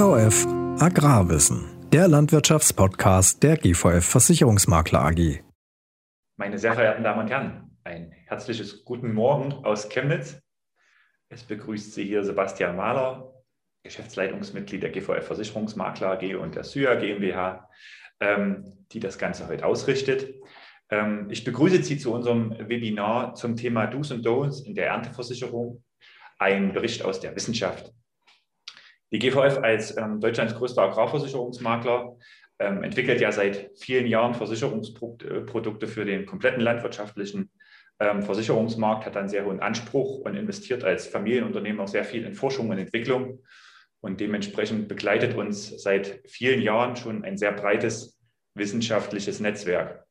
GVF Agrarwissen, der Landwirtschaftspodcast der GVF Versicherungsmakler AG. Meine sehr verehrten Damen und Herren, ein herzliches Guten Morgen aus Chemnitz. Es begrüßt Sie hier Sebastian Mahler, Geschäftsleitungsmitglied der GVF Versicherungsmakler AG und der SYA GmbH, ähm, die das Ganze heute ausrichtet. Ähm, ich begrüße Sie zu unserem Webinar zum Thema Do's und Don'ts in der Ernteversicherung, ein Bericht aus der Wissenschaft. Die GVF als ähm, Deutschlands größter Agrarversicherungsmakler ähm, entwickelt ja seit vielen Jahren Versicherungsprodukte für den kompletten landwirtschaftlichen ähm, Versicherungsmarkt, hat einen sehr hohen Anspruch und investiert als Familienunternehmen auch sehr viel in Forschung und Entwicklung. Und dementsprechend begleitet uns seit vielen Jahren schon ein sehr breites wissenschaftliches Netzwerk.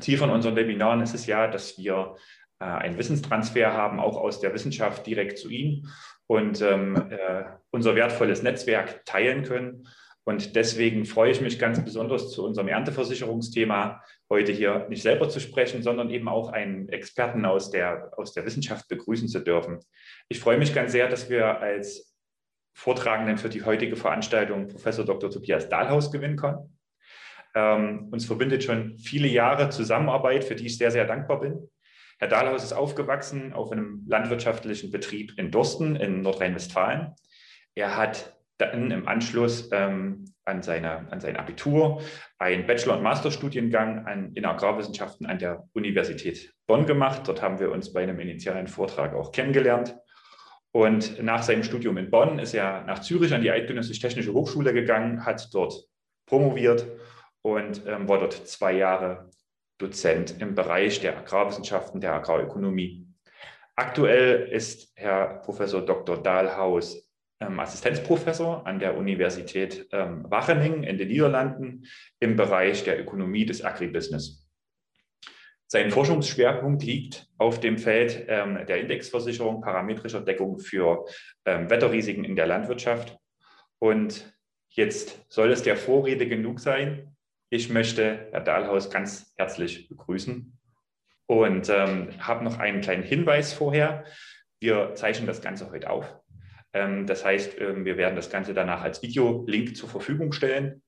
Ziel von unseren Webinaren ist es ja, dass wir äh, einen Wissenstransfer haben, auch aus der Wissenschaft direkt zu Ihnen und ähm, äh, unser wertvolles Netzwerk teilen können. Und deswegen freue ich mich ganz besonders zu unserem Ernteversicherungsthema heute hier nicht selber zu sprechen, sondern eben auch einen Experten aus der, aus der Wissenschaft begrüßen zu dürfen. Ich freue mich ganz sehr, dass wir als Vortragenden für die heutige Veranstaltung Professor Dr. Tobias Dahlhaus gewinnen können. Ähm, uns verbindet schon viele Jahre Zusammenarbeit, für die ich sehr, sehr dankbar bin. Herr Dahlhaus ist aufgewachsen auf einem landwirtschaftlichen Betrieb in Dorsten in Nordrhein-Westfalen. Er hat dann im Anschluss ähm, an, seine, an sein Abitur einen Bachelor- und Masterstudiengang an, in Agrarwissenschaften an der Universität Bonn gemacht. Dort haben wir uns bei einem initialen Vortrag auch kennengelernt. Und nach seinem Studium in Bonn ist er nach Zürich an die Eidgenössische Technische Hochschule gegangen, hat dort promoviert und ähm, war dort zwei Jahre Dozent im Bereich der Agrarwissenschaften, der Agrarökonomie. Aktuell ist Herr Professor Dr. Dahlhaus ähm, Assistenzprofessor an der Universität ähm, Wageningen in den Niederlanden im Bereich der Ökonomie des Agribusiness. Sein Forschungsschwerpunkt liegt auf dem Feld ähm, der Indexversicherung parametrischer Deckung für ähm, Wetterrisiken in der Landwirtschaft. Und jetzt soll es der Vorrede genug sein. Ich möchte Herr Dahlhaus ganz herzlich begrüßen und ähm, habe noch einen kleinen Hinweis vorher. Wir zeichnen das Ganze heute auf. Ähm, das heißt, ähm, wir werden das Ganze danach als Videolink zur Verfügung stellen.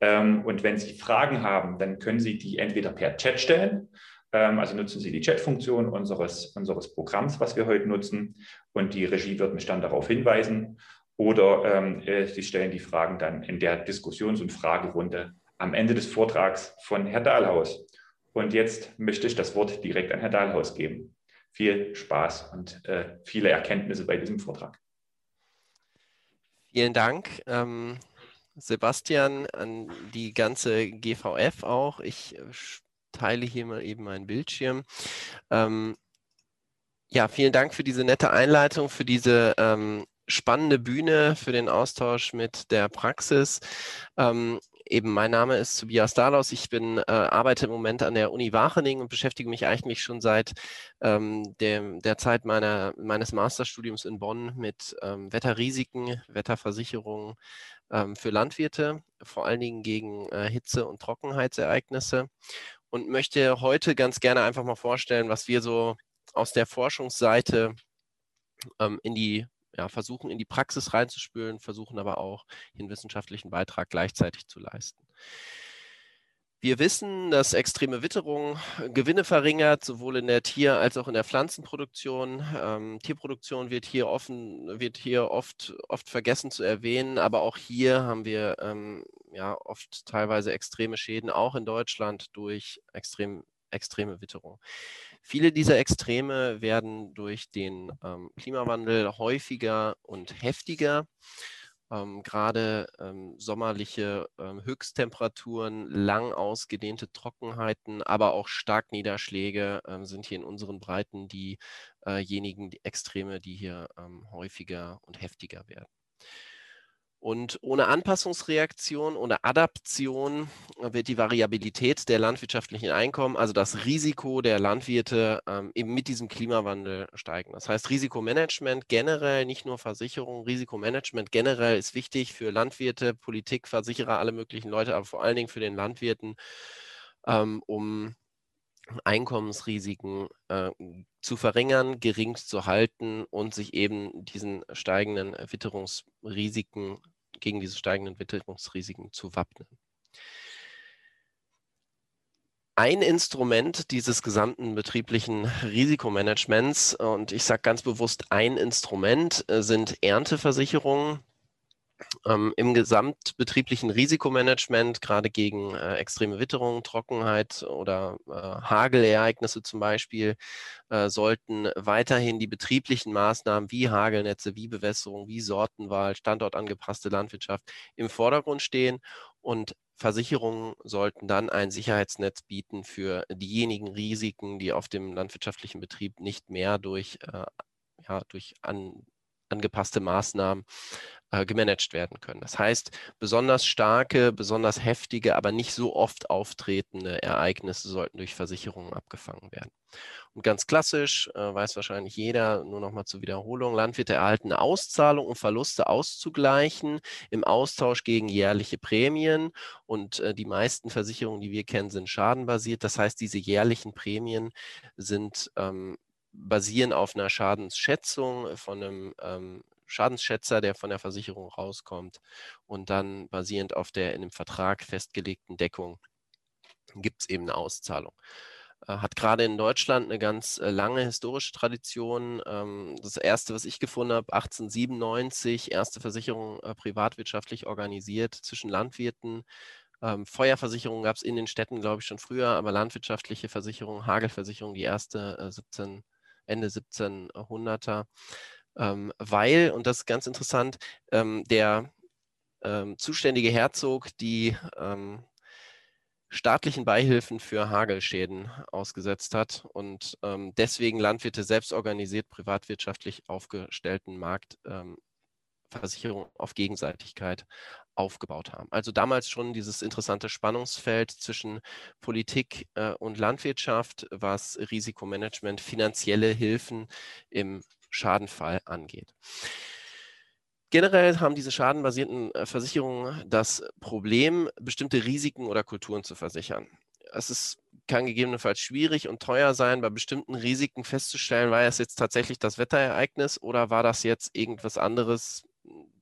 Ähm, und wenn Sie Fragen haben, dann können Sie die entweder per Chat stellen. Ähm, also nutzen Sie die Chat-Funktion unseres, unseres Programms, was wir heute nutzen. Und die Regie wird mich dann darauf hinweisen. Oder ähm, äh, Sie stellen die Fragen dann in der Diskussions- und Fragerunde am Ende des Vortrags von Herr Dahlhaus. Und jetzt möchte ich das Wort direkt an Herr Dahlhaus geben. Viel Spaß und äh, viele Erkenntnisse bei diesem Vortrag. Vielen Dank, ähm, Sebastian, an die ganze GVF auch. Ich äh, teile hier mal eben meinen Bildschirm. Ähm, ja, vielen Dank für diese nette Einleitung, für diese ähm, spannende Bühne, für den Austausch mit der Praxis. Ähm, Eben, mein Name ist Tobias Dahlaus. Ich bin, äh, arbeite im Moment an der Uni Wageningen und beschäftige mich eigentlich schon seit ähm, dem, der Zeit meiner, meines Masterstudiums in Bonn mit ähm, Wetterrisiken, Wetterversicherungen ähm, für Landwirte, vor allen Dingen gegen äh, Hitze- und Trockenheitsereignisse und möchte heute ganz gerne einfach mal vorstellen, was wir so aus der Forschungsseite ähm, in die ja, versuchen in die Praxis reinzuspülen, versuchen aber auch den wissenschaftlichen Beitrag gleichzeitig zu leisten. Wir wissen, dass extreme Witterung Gewinne verringert, sowohl in der Tier- als auch in der Pflanzenproduktion. Ähm, Tierproduktion wird hier, offen, wird hier oft, oft vergessen zu erwähnen, aber auch hier haben wir ähm, ja, oft teilweise extreme Schäden, auch in Deutschland durch extrem, extreme Witterung. Viele dieser Extreme werden durch den ähm, Klimawandel häufiger und heftiger. Ähm, Gerade ähm, sommerliche ähm, Höchsttemperaturen, lang ausgedehnte Trockenheiten, aber auch Starkniederschläge ähm, sind hier in unseren Breiten diejenigen die Extreme, die hier ähm, häufiger und heftiger werden. Und ohne Anpassungsreaktion, ohne Adaption wird die Variabilität der landwirtschaftlichen Einkommen, also das Risiko der Landwirte, ähm, eben mit diesem Klimawandel steigen. Das heißt, Risikomanagement generell, nicht nur Versicherung, Risikomanagement generell ist wichtig für Landwirte, Politik, Versicherer, alle möglichen Leute, aber vor allen Dingen für den Landwirten, ähm, um Einkommensrisiken äh, zu verringern, gering zu halten und sich eben diesen steigenden Witterungsrisiken gegen diese steigenden Witterungsrisiken zu wappnen. Ein Instrument dieses gesamten betrieblichen Risikomanagements, und ich sage ganz bewusst ein Instrument, äh, sind Ernteversicherungen. Ähm, Im gesamtbetrieblichen Risikomanagement, gerade gegen äh, extreme Witterung, Trockenheit oder äh, Hagelereignisse zum Beispiel, äh, sollten weiterhin die betrieblichen Maßnahmen wie Hagelnetze, wie Bewässerung, wie Sortenwahl, standortangepasste Landwirtschaft im Vordergrund stehen. Und Versicherungen sollten dann ein Sicherheitsnetz bieten für diejenigen Risiken, die auf dem landwirtschaftlichen Betrieb nicht mehr durch, äh, ja, durch an, angepasste Maßnahmen äh, gemanagt werden können. Das heißt, besonders starke, besonders heftige, aber nicht so oft auftretende Ereignisse sollten durch Versicherungen abgefangen werden. Und ganz klassisch, äh, weiß wahrscheinlich jeder, nur nochmal zur Wiederholung, Landwirte erhalten eine Auszahlung, um Verluste auszugleichen im Austausch gegen jährliche Prämien. Und äh, die meisten Versicherungen, die wir kennen, sind schadenbasiert. Das heißt, diese jährlichen Prämien sind ähm, basieren auf einer Schadensschätzung von einem ähm, Schadensschätzer, der von der Versicherung rauskommt und dann basierend auf der in dem Vertrag festgelegten Deckung gibt es eben eine Auszahlung. Äh, hat gerade in Deutschland eine ganz äh, lange historische Tradition. Ähm, das erste, was ich gefunden habe, 1897, erste Versicherung äh, privatwirtschaftlich organisiert zwischen Landwirten. Ähm, Feuerversicherung gab es in den Städten, glaube ich, schon früher, aber landwirtschaftliche Versicherung, Hagelversicherung, die erste 17, Ende 1700er ähm, weil, und das ist ganz interessant, ähm, der ähm, zuständige Herzog die ähm, staatlichen Beihilfen für Hagelschäden ausgesetzt hat und ähm, deswegen Landwirte selbst organisiert privatwirtschaftlich aufgestellten Marktversicherung ähm, auf Gegenseitigkeit aufgebaut haben. Also damals schon dieses interessante Spannungsfeld zwischen Politik äh, und Landwirtschaft, was Risikomanagement, finanzielle Hilfen im Schadenfall angeht. Generell haben diese schadenbasierten äh, Versicherungen das Problem, bestimmte Risiken oder Kulturen zu versichern. Es ist, kann gegebenenfalls schwierig und teuer sein, bei bestimmten Risiken festzustellen, war es jetzt tatsächlich das Wetterereignis oder war das jetzt irgendwas anderes,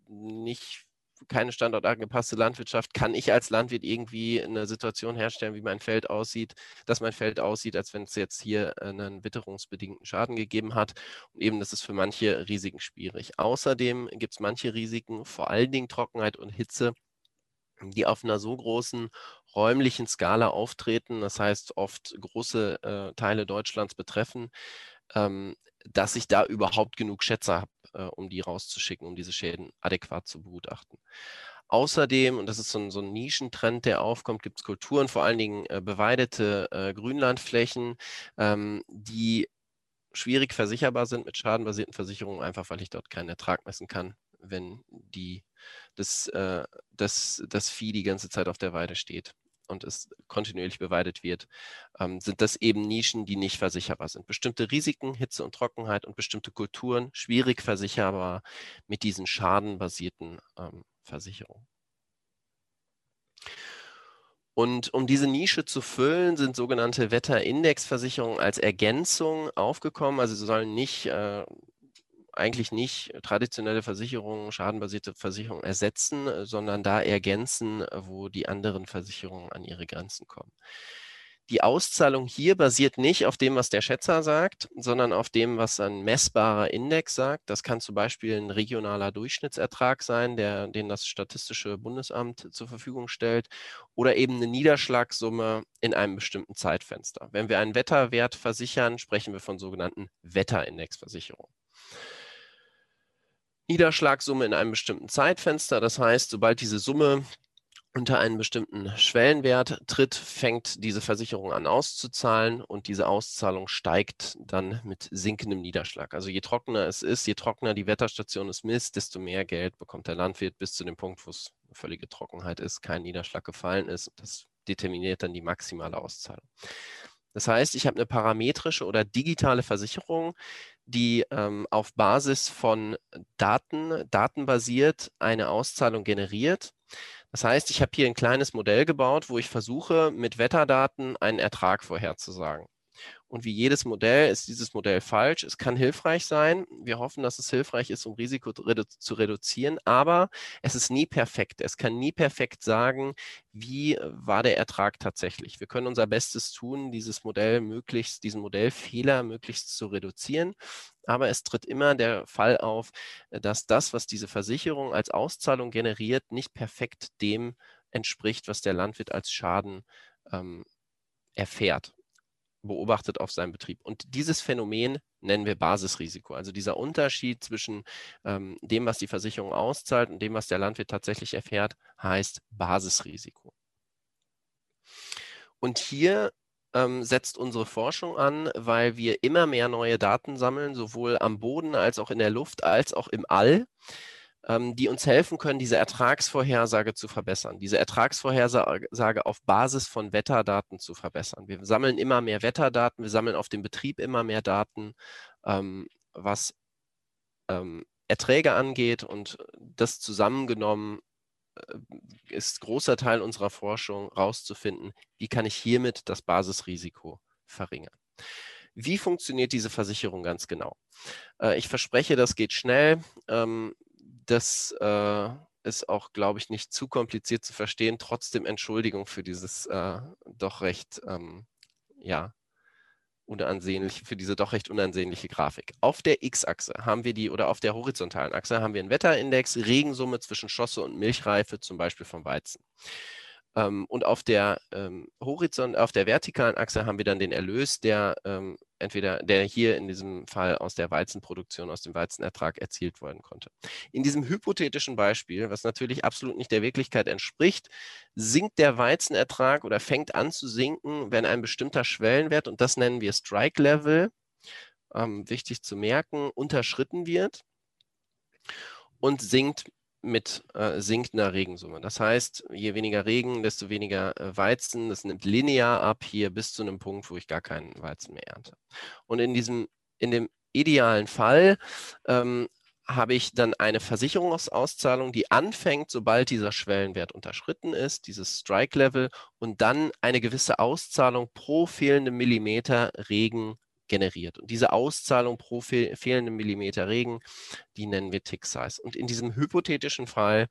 nicht keine standortangepasste Landwirtschaft, kann ich als Landwirt irgendwie eine Situation herstellen, wie mein Feld aussieht, dass mein Feld aussieht, als wenn es jetzt hier einen witterungsbedingten Schaden gegeben hat. Und eben, das ist für manche Risiken schwierig. Außerdem gibt es manche Risiken, vor allen Dingen Trockenheit und Hitze, die auf einer so großen räumlichen Skala auftreten, das heißt oft große äh, Teile Deutschlands betreffen, ähm, dass ich da überhaupt genug Schätzer habe, äh, um die rauszuschicken, um diese Schäden adäquat zu begutachten. Außerdem, und das ist so ein, so ein Nischentrend, der aufkommt, gibt es Kulturen, vor allen Dingen äh, beweidete äh, Grünlandflächen, ähm, die schwierig versicherbar sind mit schadenbasierten Versicherungen, einfach weil ich dort keinen Ertrag messen kann, wenn die, das, äh, das, das Vieh die ganze Zeit auf der Weide steht und es kontinuierlich beweidet wird, ähm, sind das eben Nischen, die nicht versicherbar sind. Bestimmte Risiken, Hitze und Trockenheit und bestimmte Kulturen schwierig versicherbar mit diesen schadenbasierten ähm, Versicherungen. Und um diese Nische zu füllen, sind sogenannte Wetterindexversicherungen als Ergänzung aufgekommen. Also sie sollen nicht äh, eigentlich nicht traditionelle Versicherungen, schadenbasierte Versicherungen ersetzen, äh, sondern da ergänzen, äh, wo die anderen Versicherungen an ihre Grenzen kommen. Die Auszahlung hier basiert nicht auf dem, was der Schätzer sagt, sondern auf dem, was ein messbarer Index sagt. Das kann zum Beispiel ein regionaler Durchschnittsertrag sein, der, den das Statistische Bundesamt zur Verfügung stellt, oder eben eine Niederschlagssumme in einem bestimmten Zeitfenster. Wenn wir einen Wetterwert versichern, sprechen wir von sogenannten Wetterindexversicherungen. Niederschlagssumme in einem bestimmten Zeitfenster. Das heißt, sobald diese Summe unter einen bestimmten Schwellenwert tritt, fängt diese Versicherung an auszuzahlen und diese Auszahlung steigt dann mit sinkendem Niederschlag. Also je trockener es ist, je trockener die Wetterstation es misst, desto mehr Geld bekommt der Landwirt bis zu dem Punkt, wo es völlige Trockenheit ist, kein Niederschlag gefallen ist. Das determiniert dann die maximale Auszahlung. Das heißt, ich habe eine parametrische oder digitale Versicherung, die ähm, auf Basis von Daten, datenbasiert eine Auszahlung generiert. Das heißt, ich habe hier ein kleines Modell gebaut, wo ich versuche, mit Wetterdaten einen Ertrag vorherzusagen. Und wie jedes Modell ist dieses Modell falsch. Es kann hilfreich sein. Wir hoffen, dass es hilfreich ist, um Risiko zu reduzieren, aber es ist nie perfekt. Es kann nie perfekt sagen, wie war der Ertrag tatsächlich. Wir können unser Bestes tun, dieses Modell möglichst, diesen Modellfehler möglichst zu reduzieren. Aber es tritt immer der Fall auf, dass das, was diese Versicherung als Auszahlung generiert, nicht perfekt dem entspricht, was der Landwirt als Schaden ähm, erfährt beobachtet auf seinem Betrieb. Und dieses Phänomen nennen wir Basisrisiko. Also dieser Unterschied zwischen ähm, dem, was die Versicherung auszahlt und dem, was der Landwirt tatsächlich erfährt, heißt Basisrisiko. Und hier ähm, setzt unsere Forschung an, weil wir immer mehr neue Daten sammeln, sowohl am Boden als auch in der Luft als auch im All. Ähm, die uns helfen können, diese Ertragsvorhersage zu verbessern, diese Ertragsvorhersage auf Basis von Wetterdaten zu verbessern. Wir sammeln immer mehr Wetterdaten, wir sammeln auf dem Betrieb immer mehr Daten, ähm, was ähm, Erträge angeht und das zusammengenommen äh, ist großer Teil unserer Forschung herauszufinden, wie kann ich hiermit das Basisrisiko verringern. Wie funktioniert diese Versicherung ganz genau? Äh, ich verspreche, das geht schnell das äh, ist auch, glaube ich, nicht zu kompliziert zu verstehen. Trotzdem Entschuldigung für dieses äh, doch recht, ähm, ja, unansehnlich, für diese doch recht unansehnliche Grafik. Auf der X-Achse haben wir die, oder auf der horizontalen Achse haben wir einen Wetterindex, Regensumme zwischen Schosse und Milchreife, zum Beispiel vom Weizen. Ähm, und auf der ähm, Horizont, auf der vertikalen Achse haben wir dann den Erlös, der ähm, entweder der hier in diesem Fall aus der Weizenproduktion, aus dem Weizenertrag erzielt werden konnte. In diesem hypothetischen Beispiel, was natürlich absolut nicht der Wirklichkeit entspricht, sinkt der Weizenertrag oder fängt an zu sinken, wenn ein bestimmter Schwellenwert, und das nennen wir Strike Level, ähm, wichtig zu merken, unterschritten wird und sinkt mit äh, sinkender Regensumme. Das heißt, je weniger Regen, desto weniger äh, Weizen. Das nimmt linear ab hier bis zu einem Punkt, wo ich gar keinen Weizen mehr ernte. Und in diesem, in dem idealen Fall ähm, habe ich dann eine Versicherungsauszahlung, die anfängt, sobald dieser Schwellenwert unterschritten ist, dieses Strike-Level, und dann eine gewisse Auszahlung pro fehlende Millimeter Regen generiert. Und diese Auszahlung pro fehl fehlenden Millimeter Regen, die nennen wir Tick Size. Und in diesem hypothetischen Fall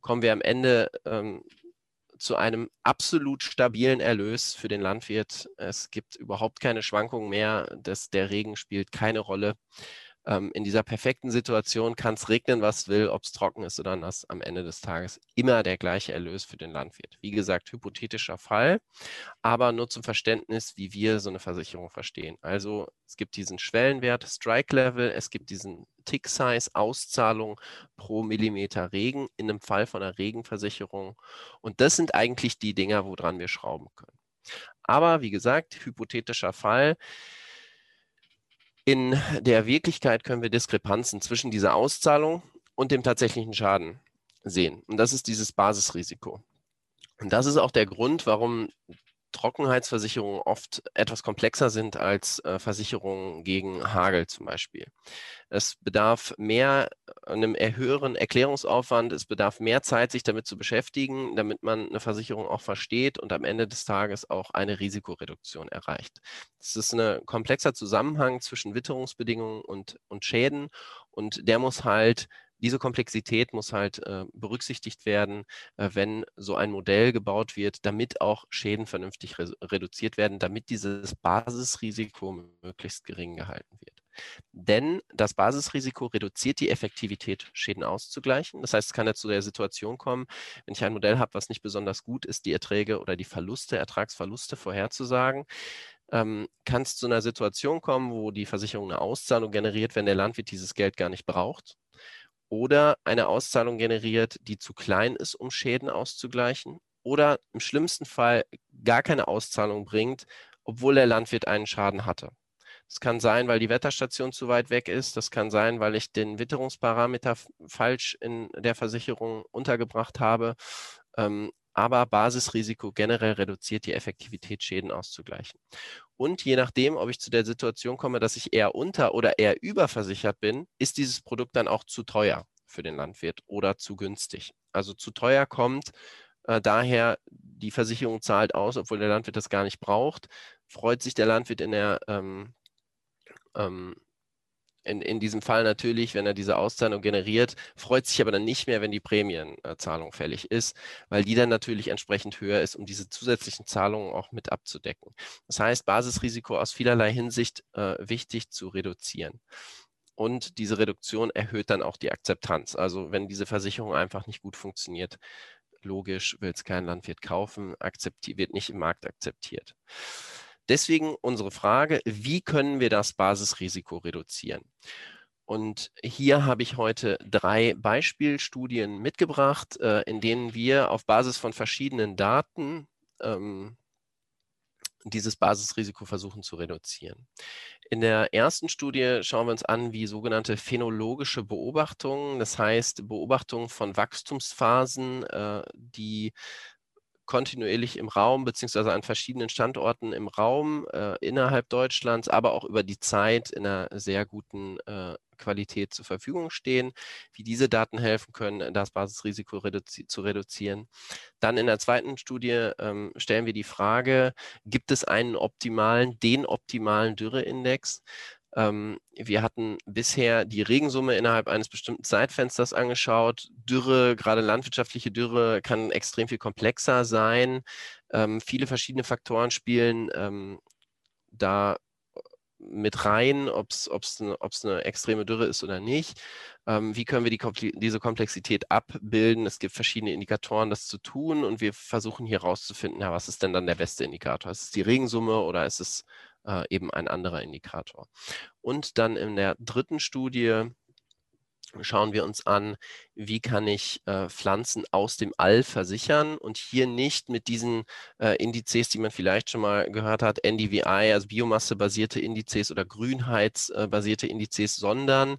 kommen wir am Ende ähm, zu einem absolut stabilen Erlös für den Landwirt. Es gibt überhaupt keine Schwankungen mehr. Das, der Regen spielt keine Rolle ähm, in dieser perfekten Situation kann es regnen, was will, ob es trocken ist oder nass, am Ende des Tages immer der gleiche Erlös für den Landwirt. Wie gesagt, hypothetischer Fall, aber nur zum Verständnis, wie wir so eine Versicherung verstehen. Also es gibt diesen Schwellenwert Strike Level, es gibt diesen Tick Size Auszahlung pro Millimeter Regen in einem Fall von einer Regenversicherung. Und das sind eigentlich die Dinger, woran wir schrauben können. Aber wie gesagt, hypothetischer Fall. In der Wirklichkeit können wir Diskrepanzen zwischen dieser Auszahlung und dem tatsächlichen Schaden sehen. Und das ist dieses Basisrisiko. Und das ist auch der Grund, warum Trockenheitsversicherungen oft etwas komplexer sind als äh, Versicherungen gegen Hagel zum Beispiel. Es bedarf mehr einem höheren Erklärungsaufwand, es bedarf mehr Zeit, sich damit zu beschäftigen, damit man eine Versicherung auch versteht und am Ende des Tages auch eine Risikoreduktion erreicht. Es ist ein komplexer Zusammenhang zwischen Witterungsbedingungen und, und Schäden und der muss halt diese Komplexität muss halt äh, berücksichtigt werden, äh, wenn so ein Modell gebaut wird, damit auch Schäden vernünftig re reduziert werden, damit dieses Basisrisiko möglichst gering gehalten wird. Denn das Basisrisiko reduziert die Effektivität, Schäden auszugleichen. Das heißt, es kann ja zu der Situation kommen, wenn ich ein Modell habe, was nicht besonders gut ist, die Erträge oder die Verluste, Ertragsverluste vorherzusagen, ähm, kann es zu einer Situation kommen, wo die Versicherung eine Auszahlung generiert, wenn der Landwirt dieses Geld gar nicht braucht oder eine Auszahlung generiert, die zu klein ist, um Schäden auszugleichen oder im schlimmsten Fall gar keine Auszahlung bringt, obwohl der Landwirt einen Schaden hatte. Das kann sein, weil die Wetterstation zu weit weg ist. Das kann sein, weil ich den Witterungsparameter falsch in der Versicherung untergebracht habe. Ähm, aber Basisrisiko generell reduziert die Effektivität, Schäden auszugleichen. Und je nachdem, ob ich zu der Situation komme, dass ich eher unter- oder eher überversichert bin, ist dieses Produkt dann auch zu teuer für den Landwirt oder zu günstig. Also zu teuer kommt äh, daher, die Versicherung zahlt aus, obwohl der Landwirt das gar nicht braucht. freut sich der Landwirt in der ähm, ähm, in, in diesem Fall natürlich, wenn er diese Auszahlung generiert, freut sich aber dann nicht mehr, wenn die Prämienzahlung fällig ist, weil die dann natürlich entsprechend höher ist, um diese zusätzlichen Zahlungen auch mit abzudecken. Das heißt, Basisrisiko aus vielerlei Hinsicht äh, wichtig zu reduzieren. Und diese Reduktion erhöht dann auch die Akzeptanz. Also wenn diese Versicherung einfach nicht gut funktioniert, logisch will es kein Landwirt kaufen, wird nicht im Markt akzeptiert. Deswegen unsere Frage, wie können wir das Basisrisiko reduzieren? Und hier habe ich heute drei Beispielstudien mitgebracht, äh, in denen wir auf Basis von verschiedenen Daten ähm, dieses Basisrisiko versuchen zu reduzieren. In der ersten Studie schauen wir uns an, wie sogenannte phänologische Beobachtungen, das heißt Beobachtungen von Wachstumsphasen, äh, die kontinuierlich im Raum beziehungsweise an verschiedenen Standorten im Raum äh, innerhalb Deutschlands, aber auch über die Zeit in einer sehr guten äh, Qualität zur Verfügung stehen, wie diese Daten helfen können, das Basisrisiko reduzi zu reduzieren. Dann in der zweiten Studie ähm, stellen wir die Frage, gibt es einen optimalen, den optimalen Dürreindex? Ähm, wir hatten bisher die Regensumme innerhalb eines bestimmten Zeitfensters angeschaut. Dürre, gerade landwirtschaftliche Dürre, kann extrem viel komplexer sein. Ähm, viele verschiedene Faktoren spielen ähm, da mit rein, ob es eine, extreme Dürre ist oder nicht. Ähm, wie können wir die, diese Komplexität abbilden? Es gibt verschiedene Indikatoren, das zu tun und wir versuchen hier herauszufinden, ja, was ist denn dann der beste Indikator? Ist es die Regensumme oder ist es äh, eben ein anderer Indikator. Und dann in der dritten Studie schauen wir uns an, wie kann ich äh, Pflanzen aus dem All versichern und hier nicht mit diesen äh, Indizes, die man vielleicht schon mal gehört hat, NDVI, also biomassebasierte Indizes oder grünheitsbasierte Indizes, sondern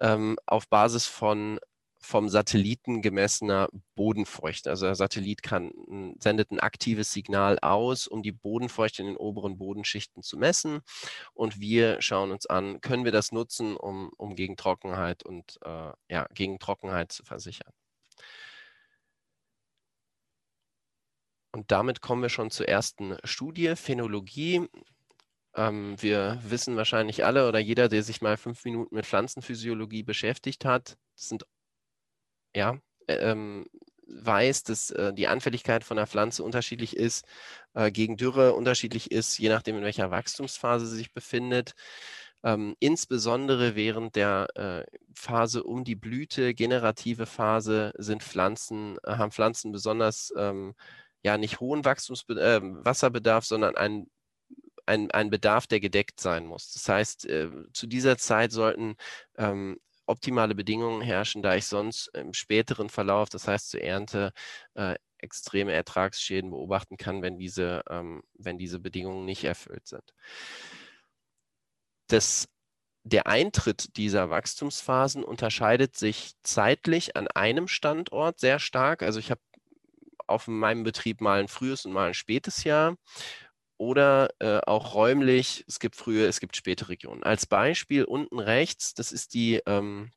ähm, auf Basis von vom Satelliten gemessener Bodenfeuchte. Also der Satellit kann, sendet ein aktives Signal aus, um die Bodenfeuchte in den oberen Bodenschichten zu messen. Und wir schauen uns an, können wir das nutzen, um, um gegen Trockenheit und äh, ja, gegen Trockenheit zu versichern. Und damit kommen wir schon zur ersten Studie, Phänologie. Ähm, wir wissen wahrscheinlich alle oder jeder, der sich mal fünf Minuten mit Pflanzenphysiologie beschäftigt hat, das sind ja, ähm, weiß, dass äh, die Anfälligkeit von der Pflanze unterschiedlich ist, äh, gegen Dürre unterschiedlich ist, je nachdem, in welcher Wachstumsphase sie sich befindet. Ähm, insbesondere während der äh, Phase um die Blüte, generative Phase, sind Pflanzen, äh, haben Pflanzen besonders ähm, ja nicht hohen Wachstumsbe äh, Wasserbedarf, sondern einen ein, ein Bedarf, der gedeckt sein muss. Das heißt, äh, zu dieser Zeit sollten ähm, optimale Bedingungen herrschen, da ich sonst im späteren Verlauf, das heißt zur Ernte, äh, extreme Ertragsschäden beobachten kann, wenn diese, ähm, wenn diese Bedingungen nicht erfüllt sind. Das, der Eintritt dieser Wachstumsphasen unterscheidet sich zeitlich an einem Standort sehr stark. Also ich habe auf meinem Betrieb mal ein frühes und mal ein spätes Jahr oder äh, auch räumlich, es gibt frühe, es gibt späte Regionen. Als Beispiel unten rechts, das ist die, ähm,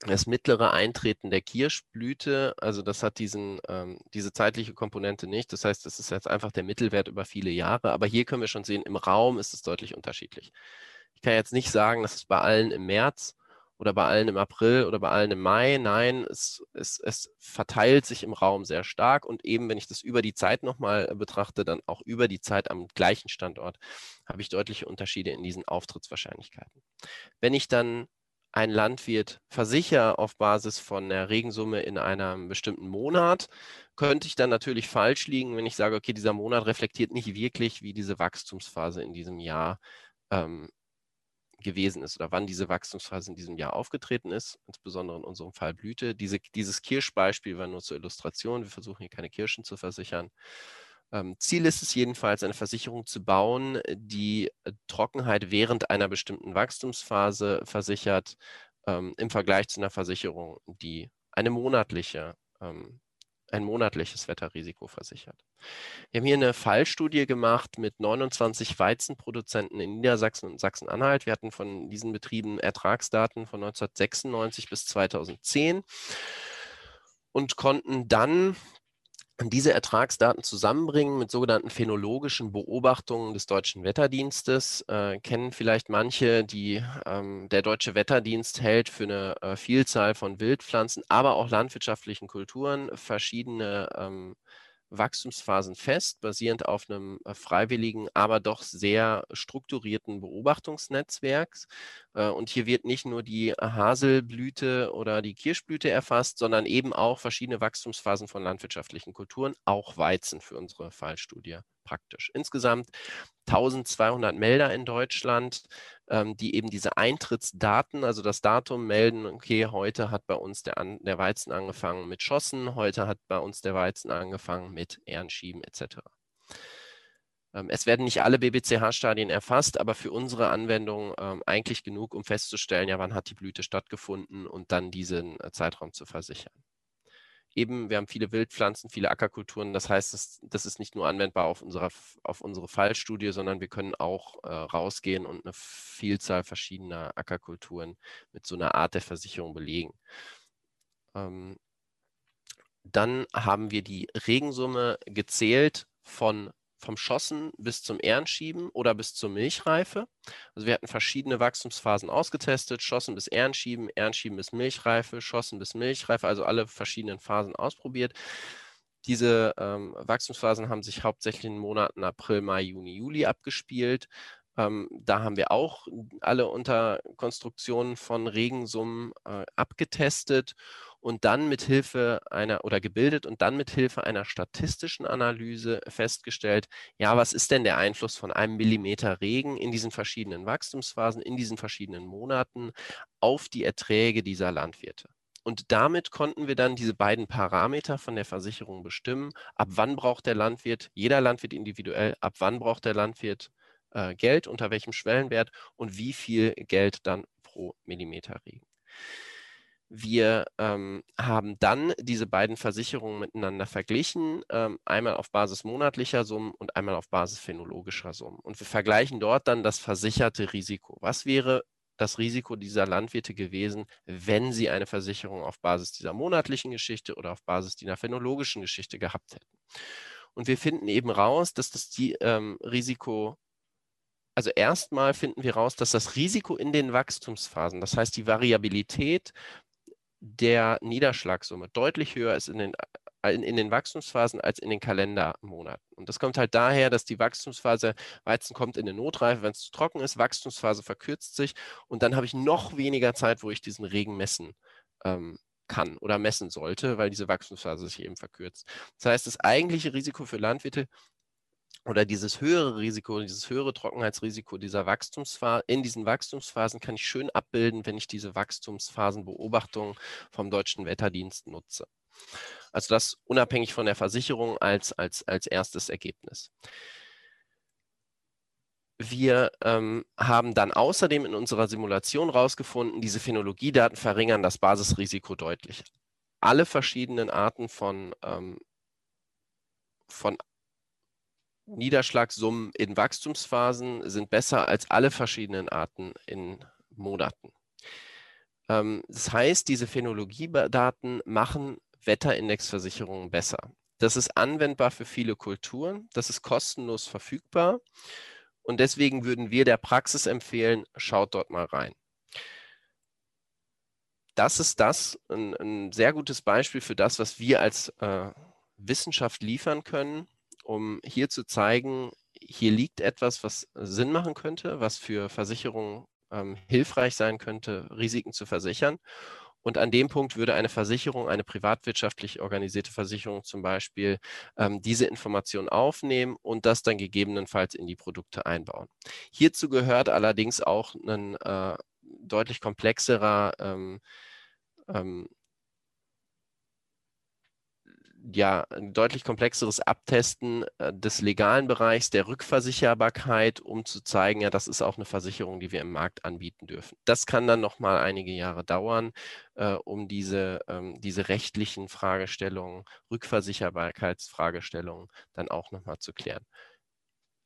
das mittlere Eintreten der Kirschblüte, also das hat diesen, ähm, diese zeitliche Komponente nicht. Das heißt, das ist jetzt einfach der Mittelwert über viele Jahre. Aber hier können wir schon sehen, im Raum ist es deutlich unterschiedlich. Ich kann jetzt nicht sagen, dass es bei allen im März oder bei allen im April oder bei allen im Mai. Nein, es, es, es verteilt sich im Raum sehr stark und eben, wenn ich das über die Zeit nochmal betrachte, dann auch über die Zeit am gleichen Standort, habe ich deutliche Unterschiede in diesen Auftrittswahrscheinlichkeiten. Wenn ich dann ein Landwirt versichere auf Basis von der Regensumme in einem bestimmten Monat, könnte ich dann natürlich falsch liegen, wenn ich sage, okay, dieser Monat reflektiert nicht wirklich, wie diese Wachstumsphase in diesem Jahr ähm, gewesen ist oder wann diese Wachstumsphase in diesem Jahr aufgetreten ist, insbesondere in unserem Fall Blüte. Diese, dieses Kirschbeispiel war nur zur Illustration. Wir versuchen hier keine Kirschen zu versichern. Ähm, Ziel ist es jedenfalls, eine Versicherung zu bauen, die Trockenheit während einer bestimmten Wachstumsphase versichert, ähm, im Vergleich zu einer Versicherung, die eine monatliche ähm, ein monatliches Wetterrisiko versichert. Wir haben hier eine Fallstudie gemacht mit 29 Weizenproduzenten in Niedersachsen und Sachsen-Anhalt. Wir hatten von diesen Betrieben Ertragsdaten von 1996 bis 2010 und konnten dann diese Ertragsdaten zusammenbringen mit sogenannten phänologischen Beobachtungen des Deutschen Wetterdienstes. Äh, kennen vielleicht manche, die ähm, der Deutsche Wetterdienst hält für eine äh, Vielzahl von Wildpflanzen, aber auch landwirtschaftlichen Kulturen verschiedene ähm, Wachstumsphasen fest, basierend auf einem äh, freiwilligen, aber doch sehr strukturierten Beobachtungsnetzwerk. Äh, und hier wird nicht nur die Haselblüte oder die Kirschblüte erfasst, sondern eben auch verschiedene Wachstumsphasen von landwirtschaftlichen Kulturen, auch Weizen für unsere Fallstudie praktisch. Insgesamt 1200 Melder in Deutschland, ähm, die eben diese Eintrittsdaten, also das Datum melden, okay, heute hat bei uns der, An der Weizen angefangen mit Schossen, heute hat bei uns der Weizen angefangen mit Ehrenschieben etc. Ähm, es werden nicht alle BBCH-Stadien erfasst, aber für unsere Anwendung ähm, eigentlich genug, um festzustellen, ja, wann hat die Blüte stattgefunden und dann diesen äh, Zeitraum zu versichern eben, wir haben viele Wildpflanzen, viele Ackerkulturen. Das heißt, das, das ist nicht nur anwendbar auf, unserer, auf unsere Fallstudie, sondern wir können auch äh, rausgehen und eine Vielzahl verschiedener Ackerkulturen mit so einer Art der Versicherung belegen. Ähm, dann haben wir die Regensumme gezählt von vom Schossen bis zum Ehrenschieben oder bis zur Milchreife. Also wir hatten verschiedene Wachstumsphasen ausgetestet, Schossen bis Ehrenschieben, Ehrenschieben bis Milchreife, Schossen bis Milchreife, also alle verschiedenen Phasen ausprobiert. Diese ähm, Wachstumsphasen haben sich hauptsächlich in den Monaten April, Mai, Juni, Juli abgespielt. Ähm, da haben wir auch alle Unterkonstruktionen von Regensummen äh, abgetestet und dann mit Hilfe einer oder gebildet und dann mit Hilfe einer statistischen Analyse festgestellt, ja, was ist denn der Einfluss von einem Millimeter Regen in diesen verschiedenen Wachstumsphasen, in diesen verschiedenen Monaten auf die Erträge dieser Landwirte. Und damit konnten wir dann diese beiden Parameter von der Versicherung bestimmen. Ab wann braucht der Landwirt, jeder Landwirt individuell, ab wann braucht der Landwirt äh, Geld, unter welchem Schwellenwert und wie viel Geld dann pro Millimeter Regen. Wir ähm, haben dann diese beiden Versicherungen miteinander verglichen, ähm, einmal auf Basis monatlicher Summen und einmal auf Basis phänologischer Summen. Und wir vergleichen dort dann das versicherte Risiko. Was wäre das Risiko dieser Landwirte gewesen, wenn sie eine Versicherung auf Basis dieser monatlichen Geschichte oder auf Basis dieser phänologischen Geschichte gehabt hätten? Und wir finden eben raus, dass das die, ähm, Risiko also erstmal finden wir raus, dass das Risiko in den Wachstumsphasen, das heißt die Variabilität der Niederschlagssumme deutlich höher ist in den, äh, in, in, den Wachstumsphasen als in den Kalendermonaten. Und das kommt halt daher, dass die Wachstumsphase, Weizen kommt in eine Notreife, wenn es zu trocken ist, Wachstumsphase verkürzt sich und dann habe ich noch weniger Zeit, wo ich diesen Regen messen ähm, kann oder messen sollte, weil diese Wachstumsphase sich eben verkürzt. Das heißt, das eigentliche Risiko für Landwirte oder dieses höhere Risiko, dieses höhere Trockenheitsrisiko dieser Wachstumsphasen, in diesen Wachstumsphasen kann ich schön abbilden, wenn ich diese Wachstumsphasenbeobachtung vom Deutschen Wetterdienst nutze. Also das unabhängig von der Versicherung als, als, als erstes Ergebnis. Wir ähm, haben dann außerdem in unserer Simulation herausgefunden, diese Phänologiedaten verringern das Basisrisiko deutlich. Alle verschiedenen Arten von, ähm, von Niederschlagssummen in Wachstumsphasen sind besser als alle verschiedenen Arten in Monaten. Ähm, das heißt, diese Phänologiedaten machen Wetterindexversicherungen besser. Das ist anwendbar für viele Kulturen, das ist kostenlos verfügbar und deswegen würden wir der Praxis empfehlen, schaut dort mal rein. Das ist das, ein, ein sehr gutes Beispiel für das, was wir als äh, Wissenschaft liefern können um hier zu zeigen, hier liegt etwas, was Sinn machen könnte, was für Versicherungen ähm, hilfreich sein könnte, Risiken zu versichern. Und an dem Punkt würde eine Versicherung, eine privatwirtschaftlich organisierte Versicherung zum Beispiel, ähm, diese Information aufnehmen und das dann gegebenenfalls in die Produkte einbauen. Hierzu gehört allerdings auch ein äh, deutlich komplexerer ähm, ähm, ja, ein deutlich komplexeres Abtesten äh, des legalen Bereichs der Rückversicherbarkeit, um zu zeigen, ja, das ist auch eine Versicherung, die wir im Markt anbieten dürfen. Das kann dann noch mal einige Jahre dauern, äh, um diese, ähm, diese rechtlichen Fragestellungen, Rückversicherbarkeitsfragestellungen dann auch noch mal zu klären.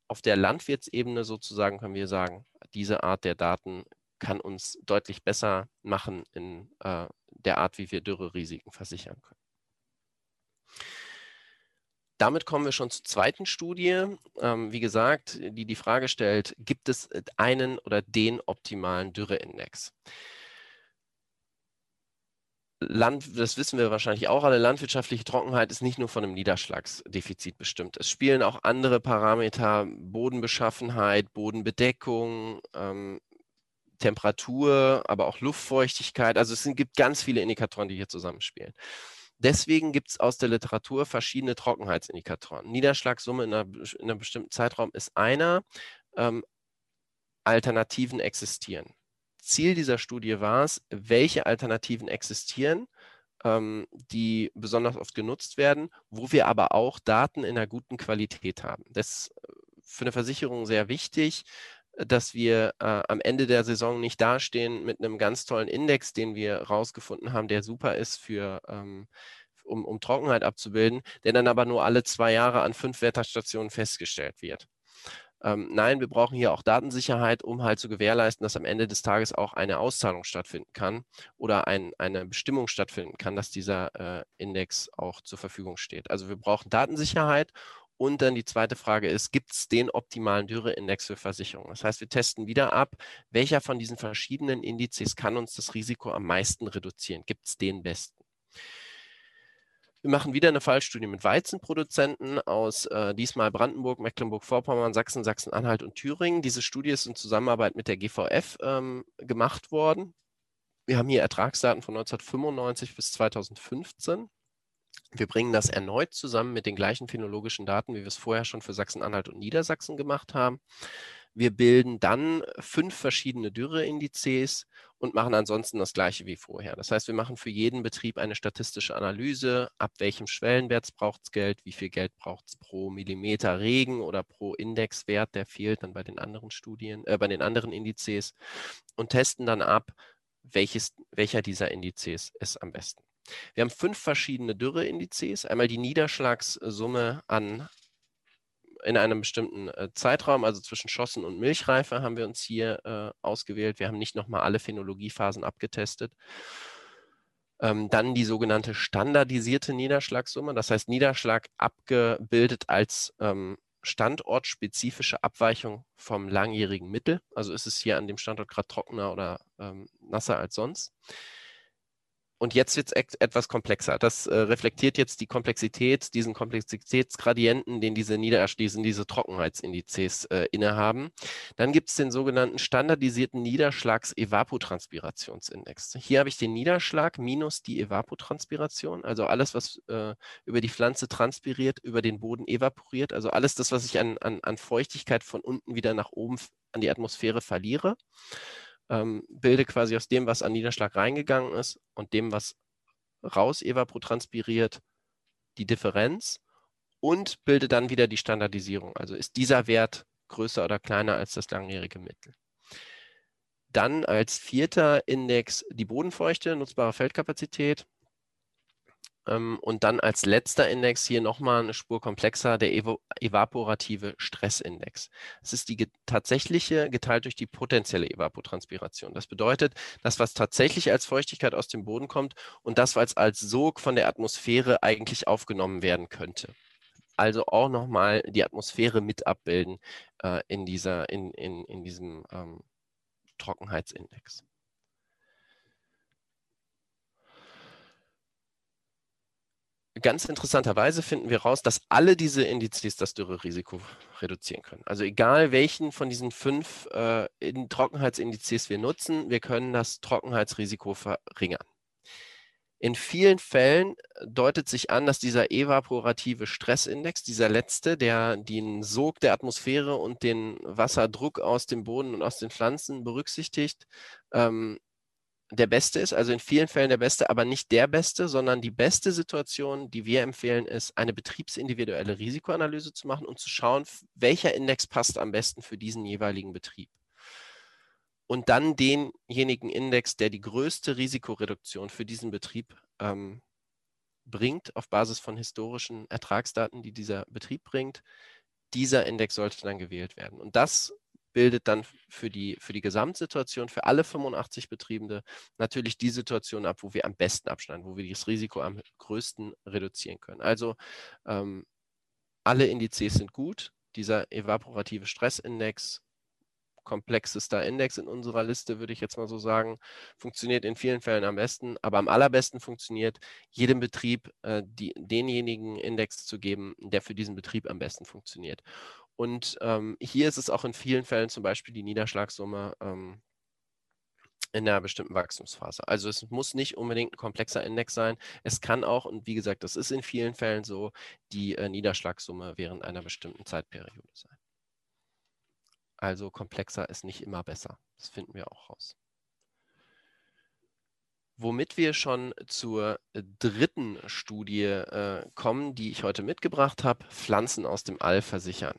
Auf der Landwirtsebene sozusagen können wir sagen, diese Art der Daten kann uns deutlich besser machen in äh, der Art, wie wir Dürrerisiken versichern können. Damit kommen wir schon zur zweiten Studie. Ähm, wie gesagt, die die Frage stellt, gibt es einen oder den optimalen Dürreindex? Land, das wissen wir wahrscheinlich auch alle, landwirtschaftliche Trockenheit ist nicht nur von einem Niederschlagsdefizit bestimmt. Es spielen auch andere Parameter, Bodenbeschaffenheit, Bodenbedeckung, ähm, Temperatur, aber auch Luftfeuchtigkeit. Also es gibt ganz viele Indikatoren, die hier zusammenspielen. Deswegen gibt es aus der Literatur verschiedene Trockenheitsindikatoren. Niederschlagssumme in, einer, in einem bestimmten Zeitraum ist einer. Ähm, Alternativen existieren. Ziel dieser Studie war es, welche Alternativen existieren, ähm, die besonders oft genutzt werden, wo wir aber auch Daten in einer guten Qualität haben. Das ist äh, für eine Versicherung sehr wichtig, dass wir äh, am Ende der Saison nicht dastehen mit einem ganz tollen Index, den wir rausgefunden haben, der super ist für ähm, um, um Trockenheit abzubilden, der dann aber nur alle zwei Jahre an fünf Wetterstationen festgestellt wird. Ähm, nein, wir brauchen hier auch Datensicherheit, um halt zu gewährleisten, dass am Ende des Tages auch eine Auszahlung stattfinden kann oder ein, eine Bestimmung stattfinden kann, dass dieser äh, Index auch zur Verfügung steht. Also wir brauchen Datensicherheit und dann die zweite Frage ist, gibt es den optimalen Dürreindex für Versicherungen? Das heißt, wir testen wieder ab, welcher von diesen verschiedenen Indizes kann uns das Risiko am meisten reduzieren? Gibt es den besten? Wir machen wieder eine Fallstudie mit Weizenproduzenten aus äh, diesmal Brandenburg, Mecklenburg-Vorpommern, Sachsen, Sachsen-Anhalt und Thüringen. Diese Studie ist in Zusammenarbeit mit der GVF ähm, gemacht worden. Wir haben hier Ertragsdaten von 1995 bis 2015. Wir bringen das erneut zusammen mit den gleichen phänologischen Daten, wie wir es vorher schon für Sachsen-Anhalt und Niedersachsen gemacht haben. Wir bilden dann fünf verschiedene Dürreindizes und machen ansonsten das gleiche wie vorher. Das heißt, wir machen für jeden Betrieb eine statistische Analyse, ab welchem Schwellenwert braucht es Geld, wie viel Geld braucht es pro Millimeter Regen oder pro Indexwert, der fehlt dann bei den anderen Studien, äh, bei den anderen Indizes und testen dann ab, welches, welcher dieser Indizes ist am besten. Wir haben fünf verschiedene Dürreindizes. Einmal die Niederschlagssumme an in einem bestimmten äh, Zeitraum, also zwischen Schossen und Milchreife, haben wir uns hier äh, ausgewählt. Wir haben nicht nochmal alle Phänologiephasen abgetestet. Ähm, dann die sogenannte standardisierte Niederschlagssumme, das heißt Niederschlag abgebildet als ähm, standortspezifische Abweichung vom langjährigen Mittel. Also ist es hier an dem Standort gerade trockener oder ähm, nasser als sonst. Und jetzt wird es etwas komplexer. Das äh, reflektiert jetzt die Komplexität, diesen Komplexitätsgradienten, den diese Niederschließen, diese Trockenheitsindizes äh, innehaben. Dann gibt es den sogenannten standardisierten Niederschlags-Evapotranspirationsindex. Hier habe ich den Niederschlag minus die Evapotranspiration, also alles, was äh, über die Pflanze transpiriert, über den Boden evaporiert, also alles das, was ich an, an, an Feuchtigkeit von unten wieder nach oben an die Atmosphäre verliere ähm, bilde quasi aus dem, was an Niederschlag reingegangen ist und dem, was raus evapotranspiriert, die Differenz und bilde dann wieder die Standardisierung. Also ist dieser Wert größer oder kleiner als das langjährige Mittel. Dann als vierter Index die Bodenfeuchte, nutzbare Feldkapazität. Ähm, und dann als letzter Index hier nochmal eine Spur komplexer, der ev evaporative Stressindex. Das ist die tatsächliche geteilt durch die potenzielle Evapotranspiration. Das bedeutet, das, was tatsächlich als Feuchtigkeit aus dem Boden kommt und das, was als Sog von der Atmosphäre eigentlich aufgenommen werden könnte. Also auch nochmal die Atmosphäre mit abbilden äh, in, dieser, in, in, in diesem ähm, Trockenheitsindex. Ganz interessanterweise finden wir raus, dass alle diese Indizes das Dürrerisiko reduzieren können. Also egal welchen von diesen fünf äh, Trockenheitsindizes wir nutzen, wir können das Trockenheitsrisiko verringern. In vielen Fällen deutet sich an, dass dieser evaporative Stressindex, dieser letzte, der den Sog der Atmosphäre und den Wasserdruck aus dem Boden und aus den Pflanzen berücksichtigt, ähm, der Beste ist, also in vielen Fällen der Beste, aber nicht der Beste, sondern die beste Situation, die wir empfehlen, ist, eine betriebsindividuelle Risikoanalyse zu machen und zu schauen, welcher Index passt am besten für diesen jeweiligen Betrieb. Und dann denjenigen Index, der die größte Risikoreduktion für diesen Betrieb ähm, bringt, auf Basis von historischen Ertragsdaten, die dieser Betrieb bringt, dieser Index sollte dann gewählt werden. Und das bildet dann für die, für die Gesamtsituation, für alle 85 Betriebene natürlich die Situation ab, wo wir am besten abschneiden, wo wir das Risiko am größten reduzieren können. Also ähm, alle Indizes sind gut. Dieser evaporative Stressindex, komplexester Index in unserer Liste, würde ich jetzt mal so sagen, funktioniert in vielen Fällen am besten, aber am allerbesten funktioniert, jedem Betrieb äh, die, denjenigen Index zu geben, der für diesen Betrieb am besten funktioniert. Und ähm, hier ist es auch in vielen Fällen zum Beispiel die Niederschlagssumme ähm, in einer bestimmten Wachstumsphase. Also es muss nicht unbedingt ein komplexer Index sein. Es kann auch, und wie gesagt, das ist in vielen Fällen so, die äh, Niederschlagssumme während einer bestimmten Zeitperiode sein. Also komplexer ist nicht immer besser. Das finden wir auch raus. Womit wir schon zur dritten Studie äh, kommen, die ich heute mitgebracht habe, Pflanzen aus dem All versichern.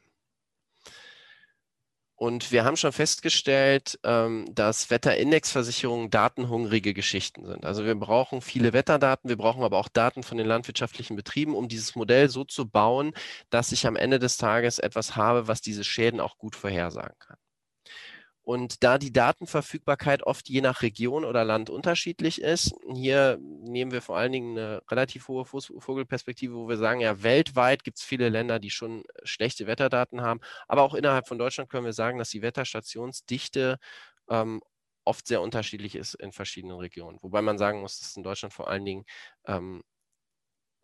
Und wir haben schon festgestellt, ähm, dass Wetterindexversicherungen datenhungrige Geschichten sind. Also wir brauchen viele Wetterdaten, wir brauchen aber auch Daten von den landwirtschaftlichen Betrieben, um dieses Modell so zu bauen, dass ich am Ende des Tages etwas habe, was diese Schäden auch gut vorhersagen kann. Und da die Datenverfügbarkeit oft je nach Region oder Land unterschiedlich ist, hier nehmen wir vor allen Dingen eine relativ hohe Vogelperspektive, wo wir sagen, ja, weltweit gibt es viele Länder, die schon schlechte Wetterdaten haben. Aber auch innerhalb von Deutschland können wir sagen, dass die Wetterstationsdichte ähm, oft sehr unterschiedlich ist in verschiedenen Regionen. Wobei man sagen muss, dass in Deutschland vor allen Dingen ähm,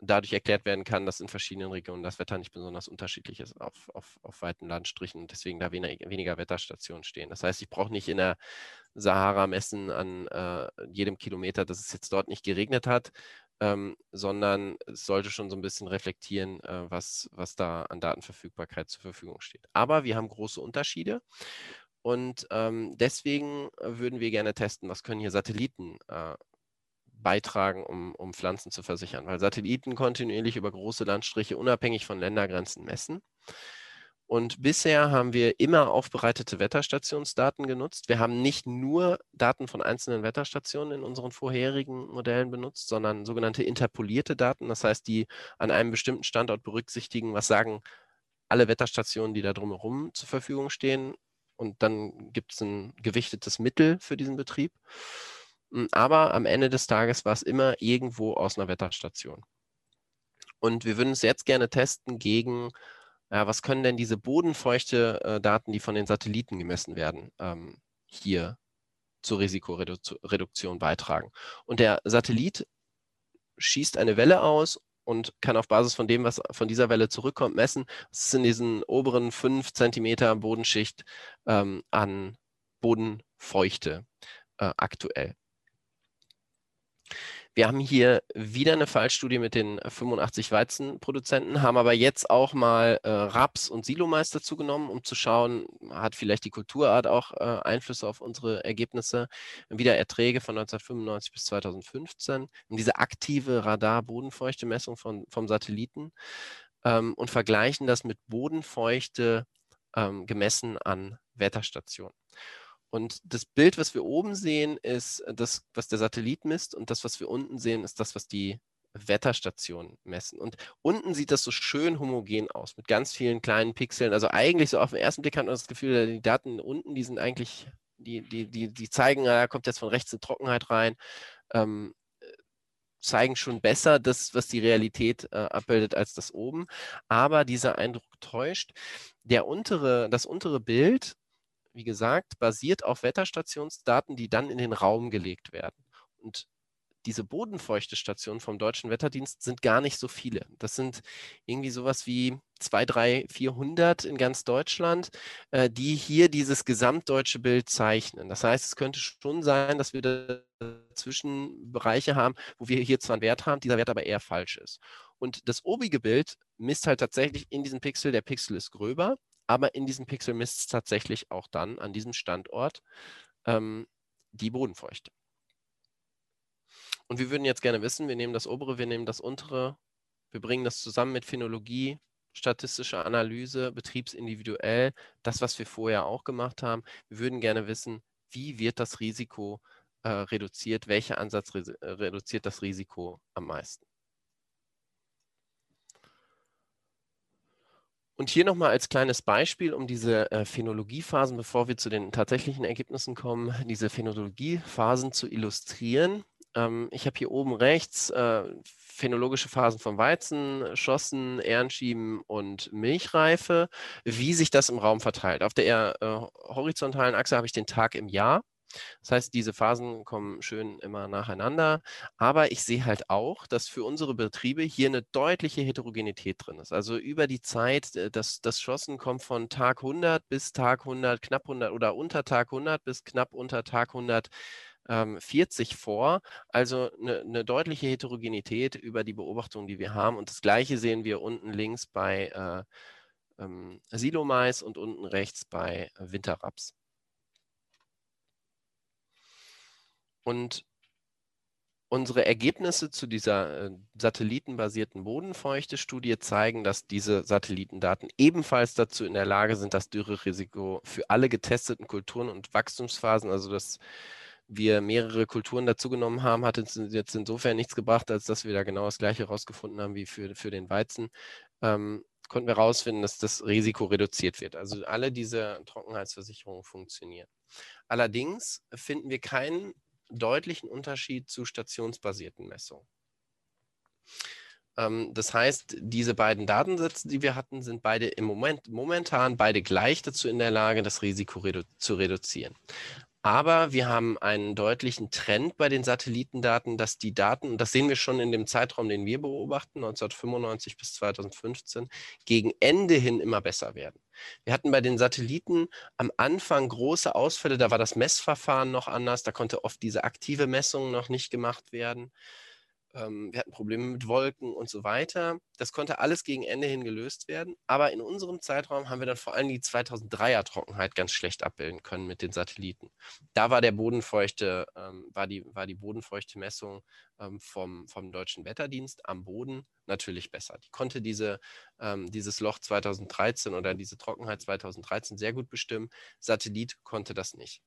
dadurch erklärt werden kann, dass in verschiedenen Regionen das Wetter nicht besonders unterschiedlich ist auf, auf, auf weiten Landstrichen und deswegen da weniger, weniger Wetterstationen stehen. Das heißt, ich brauche nicht in der Sahara messen an äh, jedem Kilometer, dass es jetzt dort nicht geregnet hat, ähm, sondern es sollte schon so ein bisschen reflektieren, äh, was, was da an Datenverfügbarkeit zur Verfügung steht. Aber wir haben große Unterschiede. Und ähm, deswegen würden wir gerne testen, was können hier Satelliten äh, beitragen, um, um Pflanzen zu versichern, weil Satelliten kontinuierlich über große Landstriche unabhängig von Ländergrenzen messen. Und bisher haben wir immer aufbereitete Wetterstationsdaten genutzt. Wir haben nicht nur Daten von einzelnen Wetterstationen in unseren vorherigen Modellen benutzt, sondern sogenannte interpolierte Daten, das heißt, die an einem bestimmten Standort berücksichtigen, was sagen alle Wetterstationen, die da drumherum zur Verfügung stehen. Und dann gibt es ein gewichtetes Mittel für diesen Betrieb. Aber am Ende des Tages war es immer irgendwo aus einer Wetterstation. Und wir würden es jetzt gerne testen gegen, ja, was können denn diese bodenfeuchte äh, die von den Satelliten gemessen werden, ähm, hier zur Risikoreduktion beitragen. Und der Satellit schießt eine Welle aus und kann auf Basis von dem, was von dieser Welle zurückkommt, messen, was ist in diesen oberen 5 cm Bodenschicht ähm, an Bodenfeuchte äh, aktuell. Wir haben hier wieder eine Fallstudie mit den 85 Weizenproduzenten, haben aber jetzt auch mal äh, Raps und Silomais dazu genommen, um zu schauen, hat vielleicht die Kulturart auch äh, Einflüsse auf unsere Ergebnisse. Wieder Erträge von 1995 bis 2015 und diese aktive Radar-Bodenfeuchte-Messung vom Satelliten ähm, und vergleichen das mit Bodenfeuchte ähm, gemessen an Wetterstationen. Und das Bild, was wir oben sehen, ist das, was der Satellit misst und das, was wir unten sehen, ist das, was die Wetterstationen messen. Und unten sieht das so schön homogen aus mit ganz vielen kleinen Pixeln. Also eigentlich so auf den ersten Blick hat man das Gefühl, die Daten unten, die sind eigentlich, die, die, die, die zeigen, da kommt jetzt von rechts eine Trockenheit rein, ähm, zeigen schon besser das, was die Realität äh, abbildet, als das oben. Aber dieser Eindruck täuscht. Der untere, das untere Bild wie gesagt, basiert auf Wetterstationsdaten, die dann in den Raum gelegt werden. Und diese Bodenfeuchtestationen vom Deutschen Wetterdienst sind gar nicht so viele. Das sind irgendwie sowas wie 2, 3, 400 in ganz Deutschland, äh, die hier dieses gesamtdeutsche Bild zeichnen. Das heißt, es könnte schon sein, dass wir dazwischen Bereiche haben, wo wir hier zwar einen Wert haben, dieser Wert aber eher falsch ist. Und das obige Bild misst halt tatsächlich in diesem Pixel, der Pixel ist gröber aber in diesem Pixel misst es tatsächlich auch dann an diesem Standort ähm, die Bodenfeuchte. Und wir würden jetzt gerne wissen, wir nehmen das obere, wir nehmen das untere, wir bringen das zusammen mit Phänologie, statistische Analyse, betriebsindividuell, das, was wir vorher auch gemacht haben. Wir würden gerne wissen, wie wird das Risiko äh, reduziert, welcher Ansatz re reduziert das Risiko am meisten. Und hier nochmal als kleines Beispiel, um diese äh, Phänologiephasen, bevor wir zu den tatsächlichen Ergebnissen kommen, diese Phänologiephasen zu illustrieren. Ähm, ich habe hier oben rechts äh, phänologische Phasen von Weizen, Schossen, Ehrenschieben und Milchreife, wie sich das im Raum verteilt. Auf der äh, horizontalen Achse habe ich den Tag im Jahr. Das heißt, diese Phasen kommen schön immer nacheinander. Aber ich sehe halt auch, dass für unsere Betriebe hier eine deutliche Heterogenität drin ist. Also über die Zeit, äh, das, das Schossen kommt von Tag 100 bis Tag 100, knapp 100 oder unter Tag 100 bis knapp unter Tag 100 40 ähm, vor. Also eine, eine, deutliche Heterogenität über die Beobachtungen, die wir haben. Und das Gleiche sehen wir unten links bei äh, ähm, Silomais und unten rechts bei Winterraps. Und unsere Ergebnisse zu dieser äh, satellitenbasierten Bodenfeuchte-Studie zeigen, dass diese Satellitendaten ebenfalls dazu in der Lage sind, das Dürrerisiko für alle getesteten Kulturen und Wachstumsphasen, also das wir mehrere Kulturen dazugenommen haben, hat es jetzt insofern nichts gebracht, als dass wir da genau das Gleiche herausgefunden haben wie für, für den Weizen. Ähm, konnten wir herausfinden, dass das Risiko reduziert wird. Also alle diese Trockenheitsversicherungen funktionieren. Allerdings finden wir keinen deutlichen Unterschied zu stationsbasierten Messungen. Ähm, das heißt, diese beiden Datensätze, die wir hatten, sind beide im Moment momentan beide gleich dazu in der Lage, das Risiko redu zu reduzieren. Aber wir haben einen deutlichen Trend bei den Satellitendaten, dass die Daten, und das sehen wir schon in dem Zeitraum, den wir beobachten, 1995 bis 2015, gegen Ende hin immer besser werden. Wir hatten bei den Satelliten am Anfang große Ausfälle, da war das Messverfahren noch anders, da konnte oft diese aktive Messung noch nicht gemacht werden. Ähm, wir hatten Probleme mit Wolken und so weiter. Das konnte alles gegen Ende hin gelöst werden. Aber in unserem Zeitraum haben wir dann vor allem die 2003er Trockenheit ganz schlecht abbilden können mit den Satelliten. Da war der bodenfeuchte, ähm, war, die, war die bodenfeuchte Messung ähm, vom, vom Deutschen Wetterdienst am Boden natürlich besser. Die konnte diese, ähm, dieses Loch 2013 oder diese Trockenheit 2013 sehr gut bestimmen. Satellit konnte das nicht.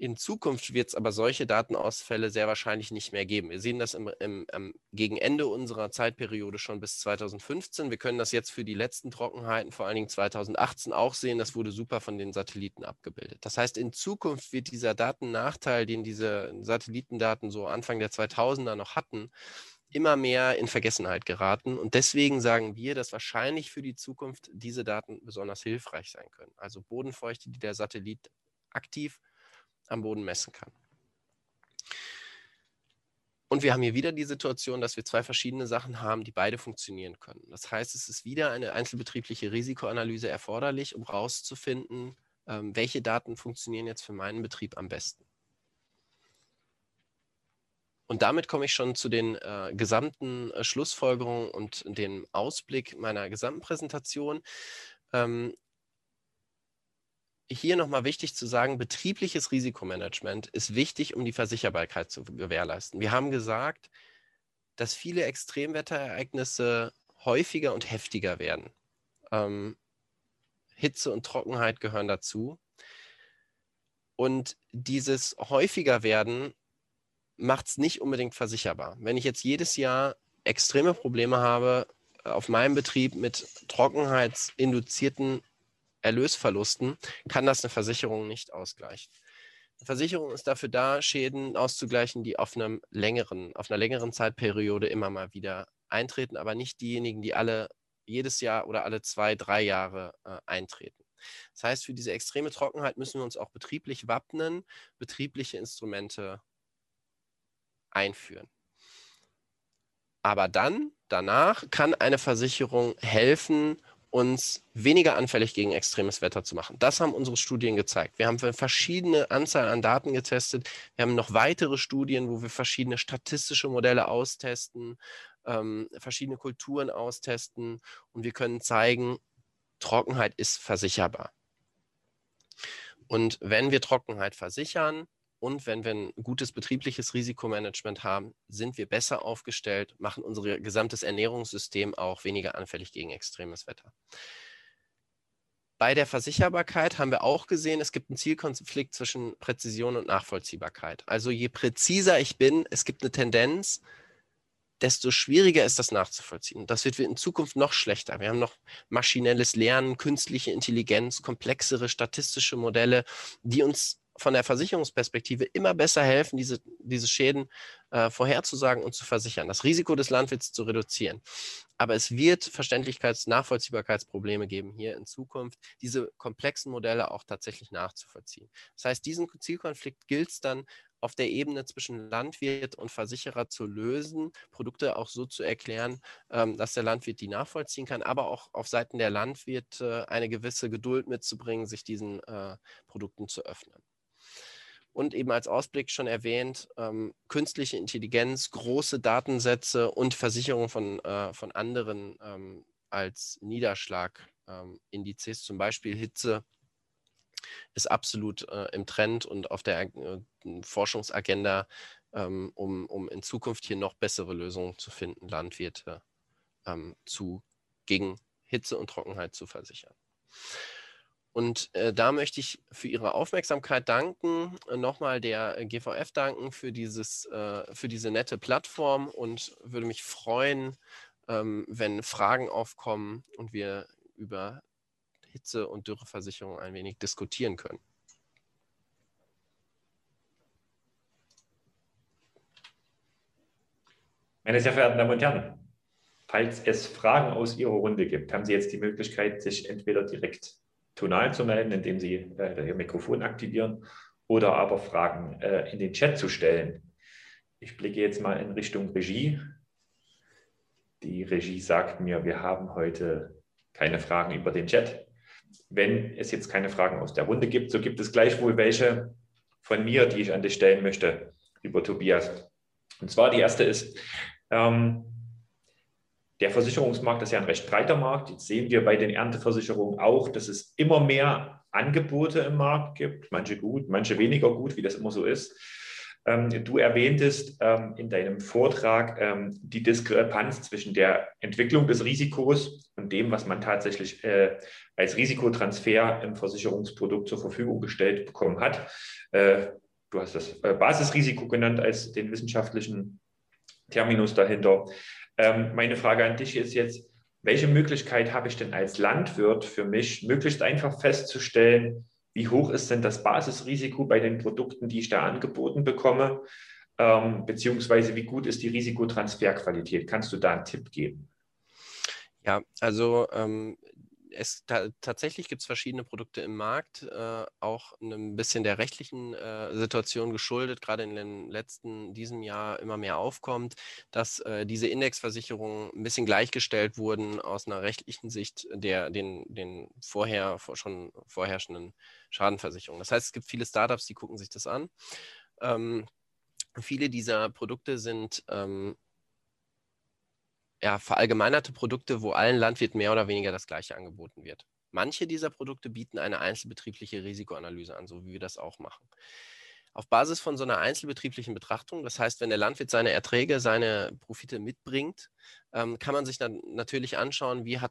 In Zukunft wird es aber solche Datenausfälle sehr wahrscheinlich nicht mehr geben. Wir sehen das im, im, im, gegen Ende unserer Zeitperiode schon bis 2015. Wir können das jetzt für die letzten Trockenheiten, vor allen Dingen 2018, auch sehen. Das wurde super von den Satelliten abgebildet. Das heißt, in Zukunft wird dieser Datennachteil, den diese Satellitendaten so Anfang der 2000er noch hatten, immer mehr in Vergessenheit geraten. Und deswegen sagen wir, dass wahrscheinlich für die Zukunft diese Daten besonders hilfreich sein können. Also Bodenfeuchte, die der Satellit aktiv am Boden messen kann. Und wir haben hier wieder die Situation, dass wir zwei verschiedene Sachen haben, die beide funktionieren können. Das heißt, es ist wieder eine einzelbetriebliche Risikoanalyse erforderlich, um herauszufinden, ähm, welche Daten funktionieren jetzt für meinen Betrieb am besten. Und damit komme ich schon zu den äh, gesamten äh, Schlussfolgerungen und dem Ausblick meiner gesamten Präsentation. Ähm, hier nochmal wichtig zu sagen, betriebliches Risikomanagement ist wichtig, um die Versicherbarkeit zu gewährleisten. Wir haben gesagt, dass viele Extremwetterereignisse häufiger und heftiger werden. Ähm, Hitze und Trockenheit gehören dazu. Und dieses häufiger werden macht es nicht unbedingt versicherbar. Wenn ich jetzt jedes Jahr extreme Probleme habe auf meinem Betrieb mit trockenheitsinduzierten Erlösverlusten kann das eine Versicherung nicht ausgleichen. Eine Versicherung ist dafür da, Schäden auszugleichen, die auf, einem längeren, auf einer längeren Zeitperiode immer mal wieder eintreten, aber nicht diejenigen, die alle jedes Jahr oder alle zwei, drei Jahre äh, eintreten. Das heißt, für diese extreme Trockenheit müssen wir uns auch betrieblich wappnen, betriebliche Instrumente einführen. Aber dann, danach, kann eine Versicherung helfen, uns weniger anfällig gegen extremes Wetter zu machen. Das haben unsere Studien gezeigt. Wir haben verschiedene Anzahl an Daten getestet. Wir haben noch weitere Studien, wo wir verschiedene statistische Modelle austesten, ähm, verschiedene Kulturen austesten und wir können zeigen, Trockenheit ist versicherbar. Und wenn wir Trockenheit versichern, und wenn wir ein gutes betriebliches Risikomanagement haben, sind wir besser aufgestellt, machen unser gesamtes Ernährungssystem auch weniger anfällig gegen extremes Wetter. Bei der Versicherbarkeit haben wir auch gesehen, es gibt einen Zielkonflikt zwischen Präzision und Nachvollziehbarkeit. Also je präziser ich bin, es gibt eine Tendenz, desto schwieriger ist das nachzuvollziehen. Das wird in Zukunft noch schlechter. Wir haben noch maschinelles Lernen, künstliche Intelligenz, komplexere statistische Modelle, die uns von der Versicherungsperspektive immer besser helfen, diese, diese Schäden äh, vorherzusagen und zu versichern, das Risiko des Landwirts zu reduzieren. Aber es wird Verständlichkeits-, Nachvollziehbarkeitsprobleme geben hier in Zukunft, diese komplexen Modelle auch tatsächlich nachzuvollziehen. Das heißt, diesen Zielkonflikt gilt es dann auf der Ebene zwischen Landwirt und Versicherer zu lösen, Produkte auch so zu erklären, ähm, dass der Landwirt die nachvollziehen kann, aber auch auf Seiten der Landwirte eine gewisse Geduld mitzubringen, sich diesen äh, Produkten zu öffnen. Und eben als Ausblick schon erwähnt, ähm, künstliche Intelligenz, große Datensätze und Versicherung von, äh, von anderen ähm, als Niederschlagindizes, zum Beispiel Hitze, ist absolut äh, im Trend und auf der äh, Forschungsagenda, ähm, um, um in Zukunft hier noch bessere Lösungen zu finden, Landwirte ähm, zu, gegen Hitze und Trockenheit zu versichern. Und äh, da möchte ich für Ihre Aufmerksamkeit danken, äh, nochmal der GVF danken für, dieses, äh, für diese nette Plattform und würde mich freuen, ähm, wenn Fragen aufkommen und wir über Hitze- und Dürreversicherung ein wenig diskutieren können. Meine sehr verehrten Damen und Herren, falls es Fragen aus Ihrer Runde gibt, haben Sie jetzt die Möglichkeit, sich entweder direkt tonal zu melden, indem Sie äh, Ihr Mikrofon aktivieren oder aber Fragen äh, in den Chat zu stellen. Ich blicke jetzt mal in Richtung Regie. Die Regie sagt mir, wir haben heute keine Fragen über den Chat. Wenn es jetzt keine Fragen aus der Runde gibt, so gibt es gleichwohl welche von mir, die ich an dich stellen möchte, lieber Tobias. Und zwar die erste ist, ähm, der Versicherungsmarkt ist ja ein recht breiter Markt. Jetzt sehen wir bei den Ernteversicherungen auch, dass es immer mehr Angebote im Markt gibt, manche gut, manche weniger gut, wie das immer so ist. Ähm, du erwähntest ähm, in deinem Vortrag ähm, die Diskrepanz zwischen der Entwicklung des Risikos und dem, was man tatsächlich äh, als Risikotransfer im Versicherungsprodukt zur Verfügung gestellt bekommen hat. Äh, du hast das äh, Basisrisiko genannt als den wissenschaftlichen Terminus dahinter. Meine Frage an dich ist jetzt, welche Möglichkeit habe ich denn als Landwirt für mich, möglichst einfach festzustellen, wie hoch ist denn das Basisrisiko bei den Produkten, die ich da angeboten bekomme, ähm, beziehungsweise wie gut ist die Risikotransferqualität? Kannst du da einen Tipp geben? Ja, also ähm, es ta tatsächlich gibt es verschiedene Produkte im Markt, äh, auch ein bisschen der rechtlichen äh, Situation geschuldet, gerade in den letzten, diesem Jahr immer mehr aufkommt, dass äh, diese Indexversicherungen ein bisschen gleichgestellt wurden aus einer rechtlichen Sicht der den, den vorher schon vorherrschenden Schadenversicherungen. Das heißt, es gibt viele Startups, die gucken sich das an. Ähm, viele dieser Produkte sind ähm, ja, verallgemeinerte Produkte, wo allen Landwirten mehr oder weniger das Gleiche angeboten wird. Manche dieser Produkte bieten eine einzelbetriebliche Risikoanalyse an, so wie wir das auch machen auf Basis von so einer einzelbetrieblichen Betrachtung, das heißt, wenn der Landwirt seine Erträge, seine Profite mitbringt, ähm, kann man sich dann natürlich anschauen, wie hat,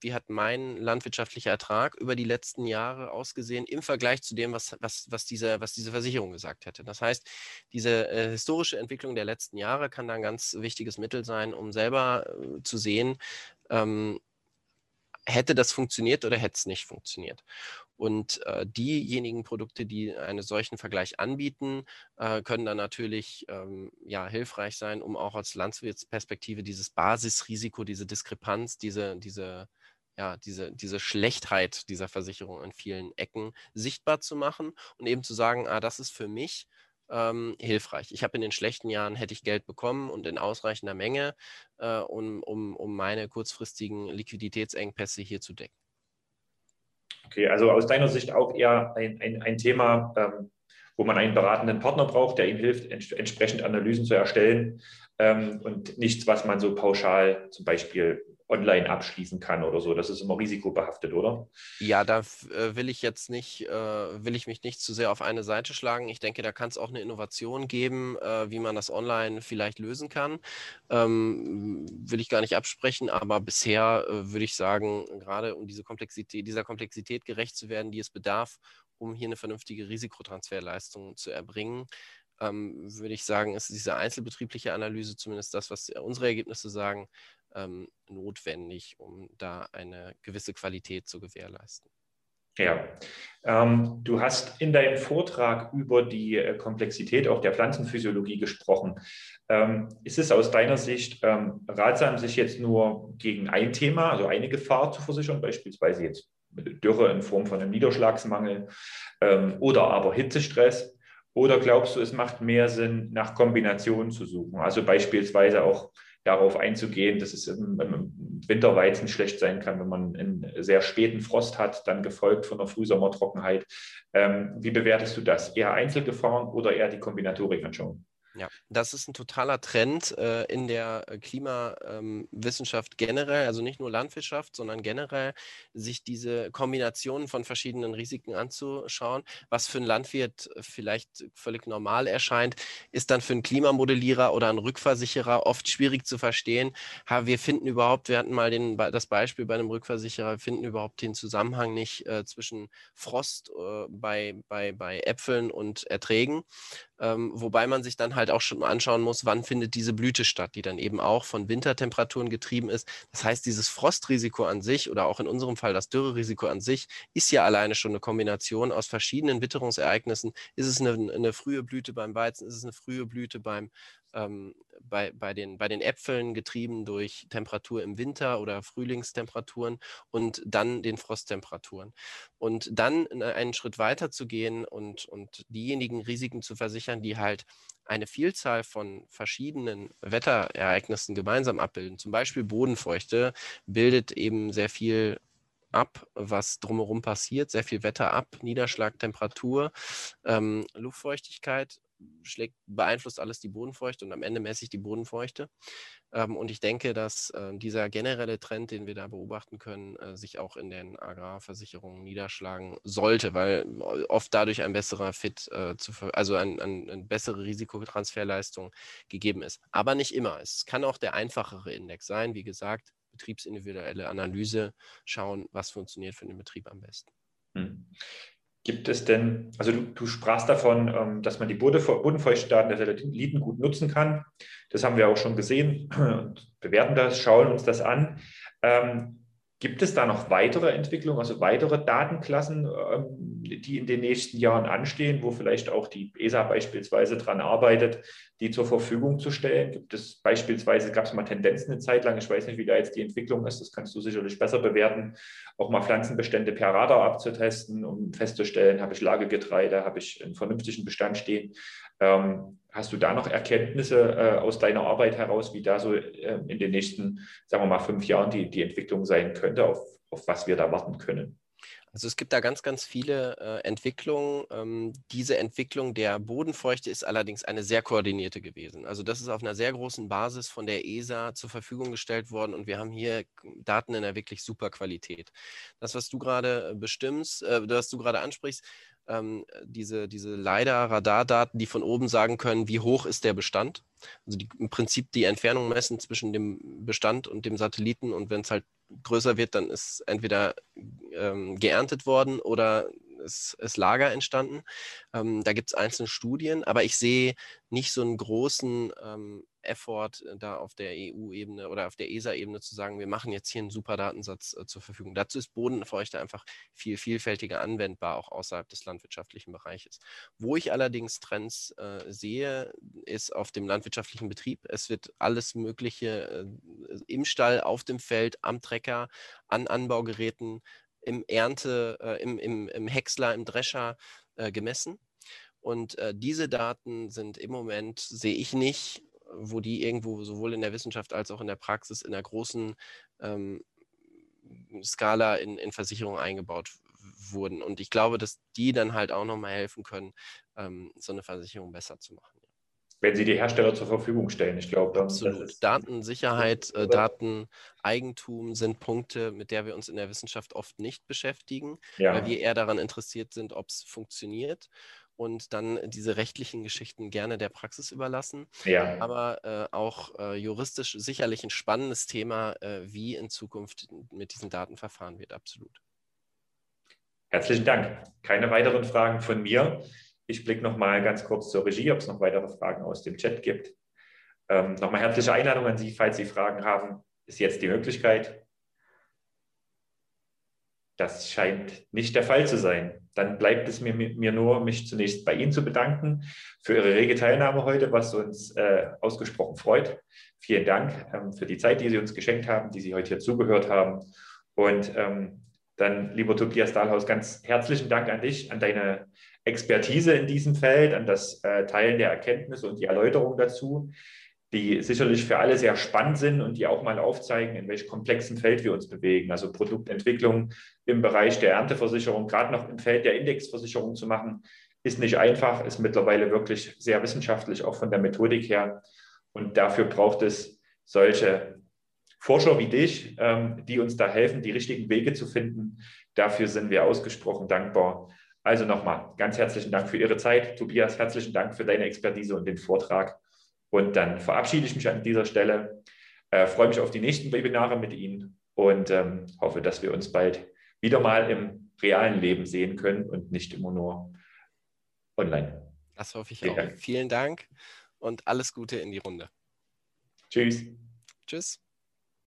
wie hat mein landwirtschaftlicher Ertrag über die letzten Jahre ausgesehen im Vergleich zu dem, was, was, was, diese, was diese Versicherung gesagt hätte. Das heißt, diese äh, historische Entwicklung der letzten Jahre kann da ein ganz wichtiges Mittel sein, um selber äh, zu sehen, ähm, hätte das funktioniert oder hätte es nicht funktioniert. Und äh, diejenigen Produkte, die einen solchen Vergleich anbieten, äh, können dann natürlich ähm, ja, hilfreich sein, um auch aus Landwirtsperspektive dieses Basisrisiko, diese Diskrepanz, diese, diese, ja, diese, diese Schlechtheit dieser Versicherung an vielen Ecken sichtbar zu machen und eben zu sagen, ah, das ist für mich ähm, hilfreich. Ich habe in den schlechten Jahren hätte ich Geld bekommen und in ausreichender Menge, äh, um, um, um meine kurzfristigen Liquiditätsengpässe hier zu decken. Okay, also aus deiner Sicht auch eher ein, ein, ein Thema, ähm, wo man einen beratenden Partner braucht, der ihm hilft, ents entsprechend Analysen zu erstellen ähm, und nichts, was man so pauschal zum Beispiel online abschließen kann oder so. Das ist immer risikobehaftet, oder? Ja, da äh, will ich jetzt nicht, äh, will ich mich nicht zu sehr auf eine Seite schlagen. Ich denke, da kann es auch eine Innovation geben, äh, wie man das online vielleicht lösen kann. Ähm, will ich gar nicht absprechen, aber bisher würde ich sagen, gerade um diese Komplexität, dieser Komplexität gerecht zu werden, die es bedarf, um hier eine vernünftige Risikotransferleistung zu erbringen, ähm, würde ich sagen, ist diese einzelbetriebliche Analyse zumindest das, was unsere Ergebnisse sagen, ähm, notwendig, um da eine gewisse Qualität zu gewährleisten. Ja, ähm, du hast in deinem Vortrag über die äh, Komplexität auch der Pflanzenphysiologie gesprochen. Ähm, ist es aus deiner Sicht ähm, ratsam, sich jetzt nur gegen ein Thema, also eine Gefahr zu versichern, beispielsweise jetzt Dürre in Form von einem Niederschlagsmangel ähm, oder aber Hitzestress? Oder glaubst du, es macht mehr Sinn, nach Kombinationen zu suchen? Also beispielsweise auch darauf einzugehen, dass es im, im Winterweizen schlecht sein kann, wenn man einen sehr späten Frost hat, dann gefolgt von einer Frühsommertrockenheit. Ähm, wie bewertest du das? Eher Einzelgefahren oder eher die Kombinatorik anschauen? Ja, das ist ein totaler Trend äh, in der äh, Klimawissenschaft ähm, generell, also nicht nur Landwirtschaft, sondern generell, sich diese Kombinationen von verschiedenen Risiken anzuschauen. Was für einen Landwirt vielleicht völlig normal erscheint, ist dann für einen Klimamodellierer oder einen Rückversicherer oft schwierig zu verstehen. Ha, wir finden überhaupt, wir hatten mal den, das Beispiel bei einem Rückversicherer, finden überhaupt den Zusammenhang nicht äh, zwischen Frost äh, bei, bei, bei Äpfeln und Erträgen. Ähm, wobei man sich dann halt auch schon anschauen muss, wann findet diese Blüte statt, die dann eben auch von Wintertemperaturen getrieben ist. Das heißt, dieses Frostrisiko an sich oder auch in unserem Fall das Dürrerisiko an sich ist ja alleine schon eine Kombination aus verschiedenen Witterungsereignissen. Ist es eine, eine frühe Blüte beim Weizen? Ist es eine frühe Blüte beim, ähm, bei, bei, den, bei den Äpfeln getrieben durch Temperatur im Winter oder Frühlingstemperaturen und dann den Frosttemperaturen. Und dann einen Schritt weiter zu gehen und, und diejenigen Risiken zu versichern, die halt eine Vielzahl von verschiedenen Wetterereignissen gemeinsam abbilden. Zum Beispiel Bodenfeuchte bildet eben sehr viel ab, was drumherum passiert, sehr viel Wetter ab, Niederschlag, Temperatur, ähm, Luftfeuchtigkeit schlägt, beeinflusst alles die Bodenfeuchte und am Ende messe ich die Bodenfeuchte. Ähm, und ich denke, dass äh, dieser generelle Trend, den wir da beobachten können, äh, sich auch in den Agrarversicherungen niederschlagen sollte, weil äh, oft dadurch ein besserer Fit, äh, also ein, ein, eine bessere Risikotransferleistung gegeben ist. Aber nicht immer. Es kann auch der einfachere Index sein. Wie gesagt, betriebsindividuelle Analyse, schauen, was funktioniert für den Betrieb am besten. Hm. Gibt es denn, also du, du sprachst davon, ähm, dass man die Bodenfeuchtdaten der Satelliten gut nutzen kann. Das haben wir auch schon gesehen und bewerten das, schauen uns das an. Gibt es da noch weitere Entwicklungen, also weitere Datenklassen, ähm, die in den nächsten Jahren anstehen, wo vielleicht auch die ESA beispielsweise daran arbeitet, die zur Verfügung zu stellen? Gibt es beispielsweise, gab es mal Tendenzen eine Zeit lang, ich weiß nicht, wie da jetzt die Entwicklung ist, das kannst du sicherlich besser bewerten, auch mal Pflanzenbestände per Radar abzutesten, um festzustellen, habe ich Lagegetreide, habe ich einen vernünftigen Bestand stehen. Ähm, hast du da noch Erkenntnisse äh, aus deiner Arbeit heraus, wie da so äh, in den nächsten, sagen wir mal, fünf Jahren die, die Entwicklung sein könnte, auf, auf was wir da warten können? Also es gibt da ganz, ganz viele äh, Entwicklungen. Ähm, diese Entwicklung der Bodenfeuchte ist allerdings eine sehr koordinierte gewesen. Also das ist auf einer sehr großen Basis von der ESA zur Verfügung gestellt worden und wir haben hier Daten in einer wirklich super Qualität. Das, was du gerade bestimmst, äh, was du gerade ansprichst, ähm, diese, diese LiDAR-Radardaten, die von oben sagen können, wie hoch ist der Bestand. Also die, im Prinzip die Entfernung messen zwischen dem Bestand und dem Satelliten und wenn es halt größer wird, dann ist entweder ähm, geerntet worden oder es ist Lager entstanden. Ähm, da gibt es einzelne Studien, aber ich sehe nicht so einen großen ähm, Effort äh, da auf der EU-Ebene oder auf der ESA-Ebene zu sagen, wir machen jetzt hier einen super Datensatz äh, zur Verfügung. Dazu ist Bodenfeuchte einfach viel vielfältiger anwendbar, auch außerhalb des landwirtschaftlichen Bereiches. Wo ich allerdings Trends äh, sehe, ist auf dem landwirtschaftlichen Betrieb. Es wird alles Mögliche äh, im Stall, auf dem Feld, am Trecker, an Anbaugeräten, im Ernte, äh, im, im, im Häcksler, im Drescher äh, gemessen. Und diese Daten sind im Moment, sehe ich nicht, wo die irgendwo sowohl in der Wissenschaft als auch in der Praxis in einer großen ähm, Skala in, in Versicherungen eingebaut wurden. Und ich glaube, dass die dann halt auch nochmal helfen können, ähm, so eine Versicherung besser zu machen. Wenn sie die Hersteller zur Verfügung stellen, ich glaube. Absolut. Datensicherheit, äh, Dateneigentum sind Punkte, mit der wir uns in der Wissenschaft oft nicht beschäftigen, ja. weil wir eher daran interessiert sind, ob es funktioniert und dann diese rechtlichen Geschichten gerne der Praxis überlassen. Ja. Aber äh, auch äh, juristisch sicherlich ein spannendes Thema, äh, wie in Zukunft mit diesen Daten verfahren wird, absolut. Herzlichen Dank. Keine weiteren Fragen von mir. Ich blicke noch mal ganz kurz zur Regie, ob es noch weitere Fragen aus dem Chat gibt. Ähm, Nochmal herzliche Einladung an Sie, falls Sie Fragen haben, ist jetzt die Möglichkeit. Das scheint nicht der Fall zu sein. Dann bleibt es mir, mir nur, mich zunächst bei Ihnen zu bedanken für Ihre rege Teilnahme heute, was uns äh, ausgesprochen freut. Vielen Dank ähm, für die Zeit, die Sie uns geschenkt haben, die Sie heute hier zugehört haben. Und ähm, dann, lieber Tobias Dahlhaus, ganz herzlichen Dank an dich, an deine Expertise in diesem Feld, an das äh, Teilen der Erkenntnisse und die Erläuterung dazu die sicherlich für alle sehr spannend sind und die auch mal aufzeigen, in welchem komplexen Feld wir uns bewegen. Also Produktentwicklung im Bereich der Ernteversicherung, gerade noch im Feld der Indexversicherung zu machen, ist nicht einfach, ist mittlerweile wirklich sehr wissenschaftlich, auch von der Methodik her. Und dafür braucht es solche Forscher wie dich, ähm, die uns da helfen, die richtigen Wege zu finden. Dafür sind wir ausgesprochen dankbar. Also nochmal ganz herzlichen Dank für Ihre Zeit. Tobias, herzlichen Dank für deine Expertise und den Vortrag. Und dann verabschiede ich mich an dieser Stelle, äh, freue mich auf die nächsten Webinare mit Ihnen und ähm, hoffe, dass wir uns bald wieder mal im realen Leben sehen können und nicht immer nur online. Das hoffe ich Vielen auch. Dank. Vielen Dank und alles Gute in die Runde. Tschüss. Tschüss.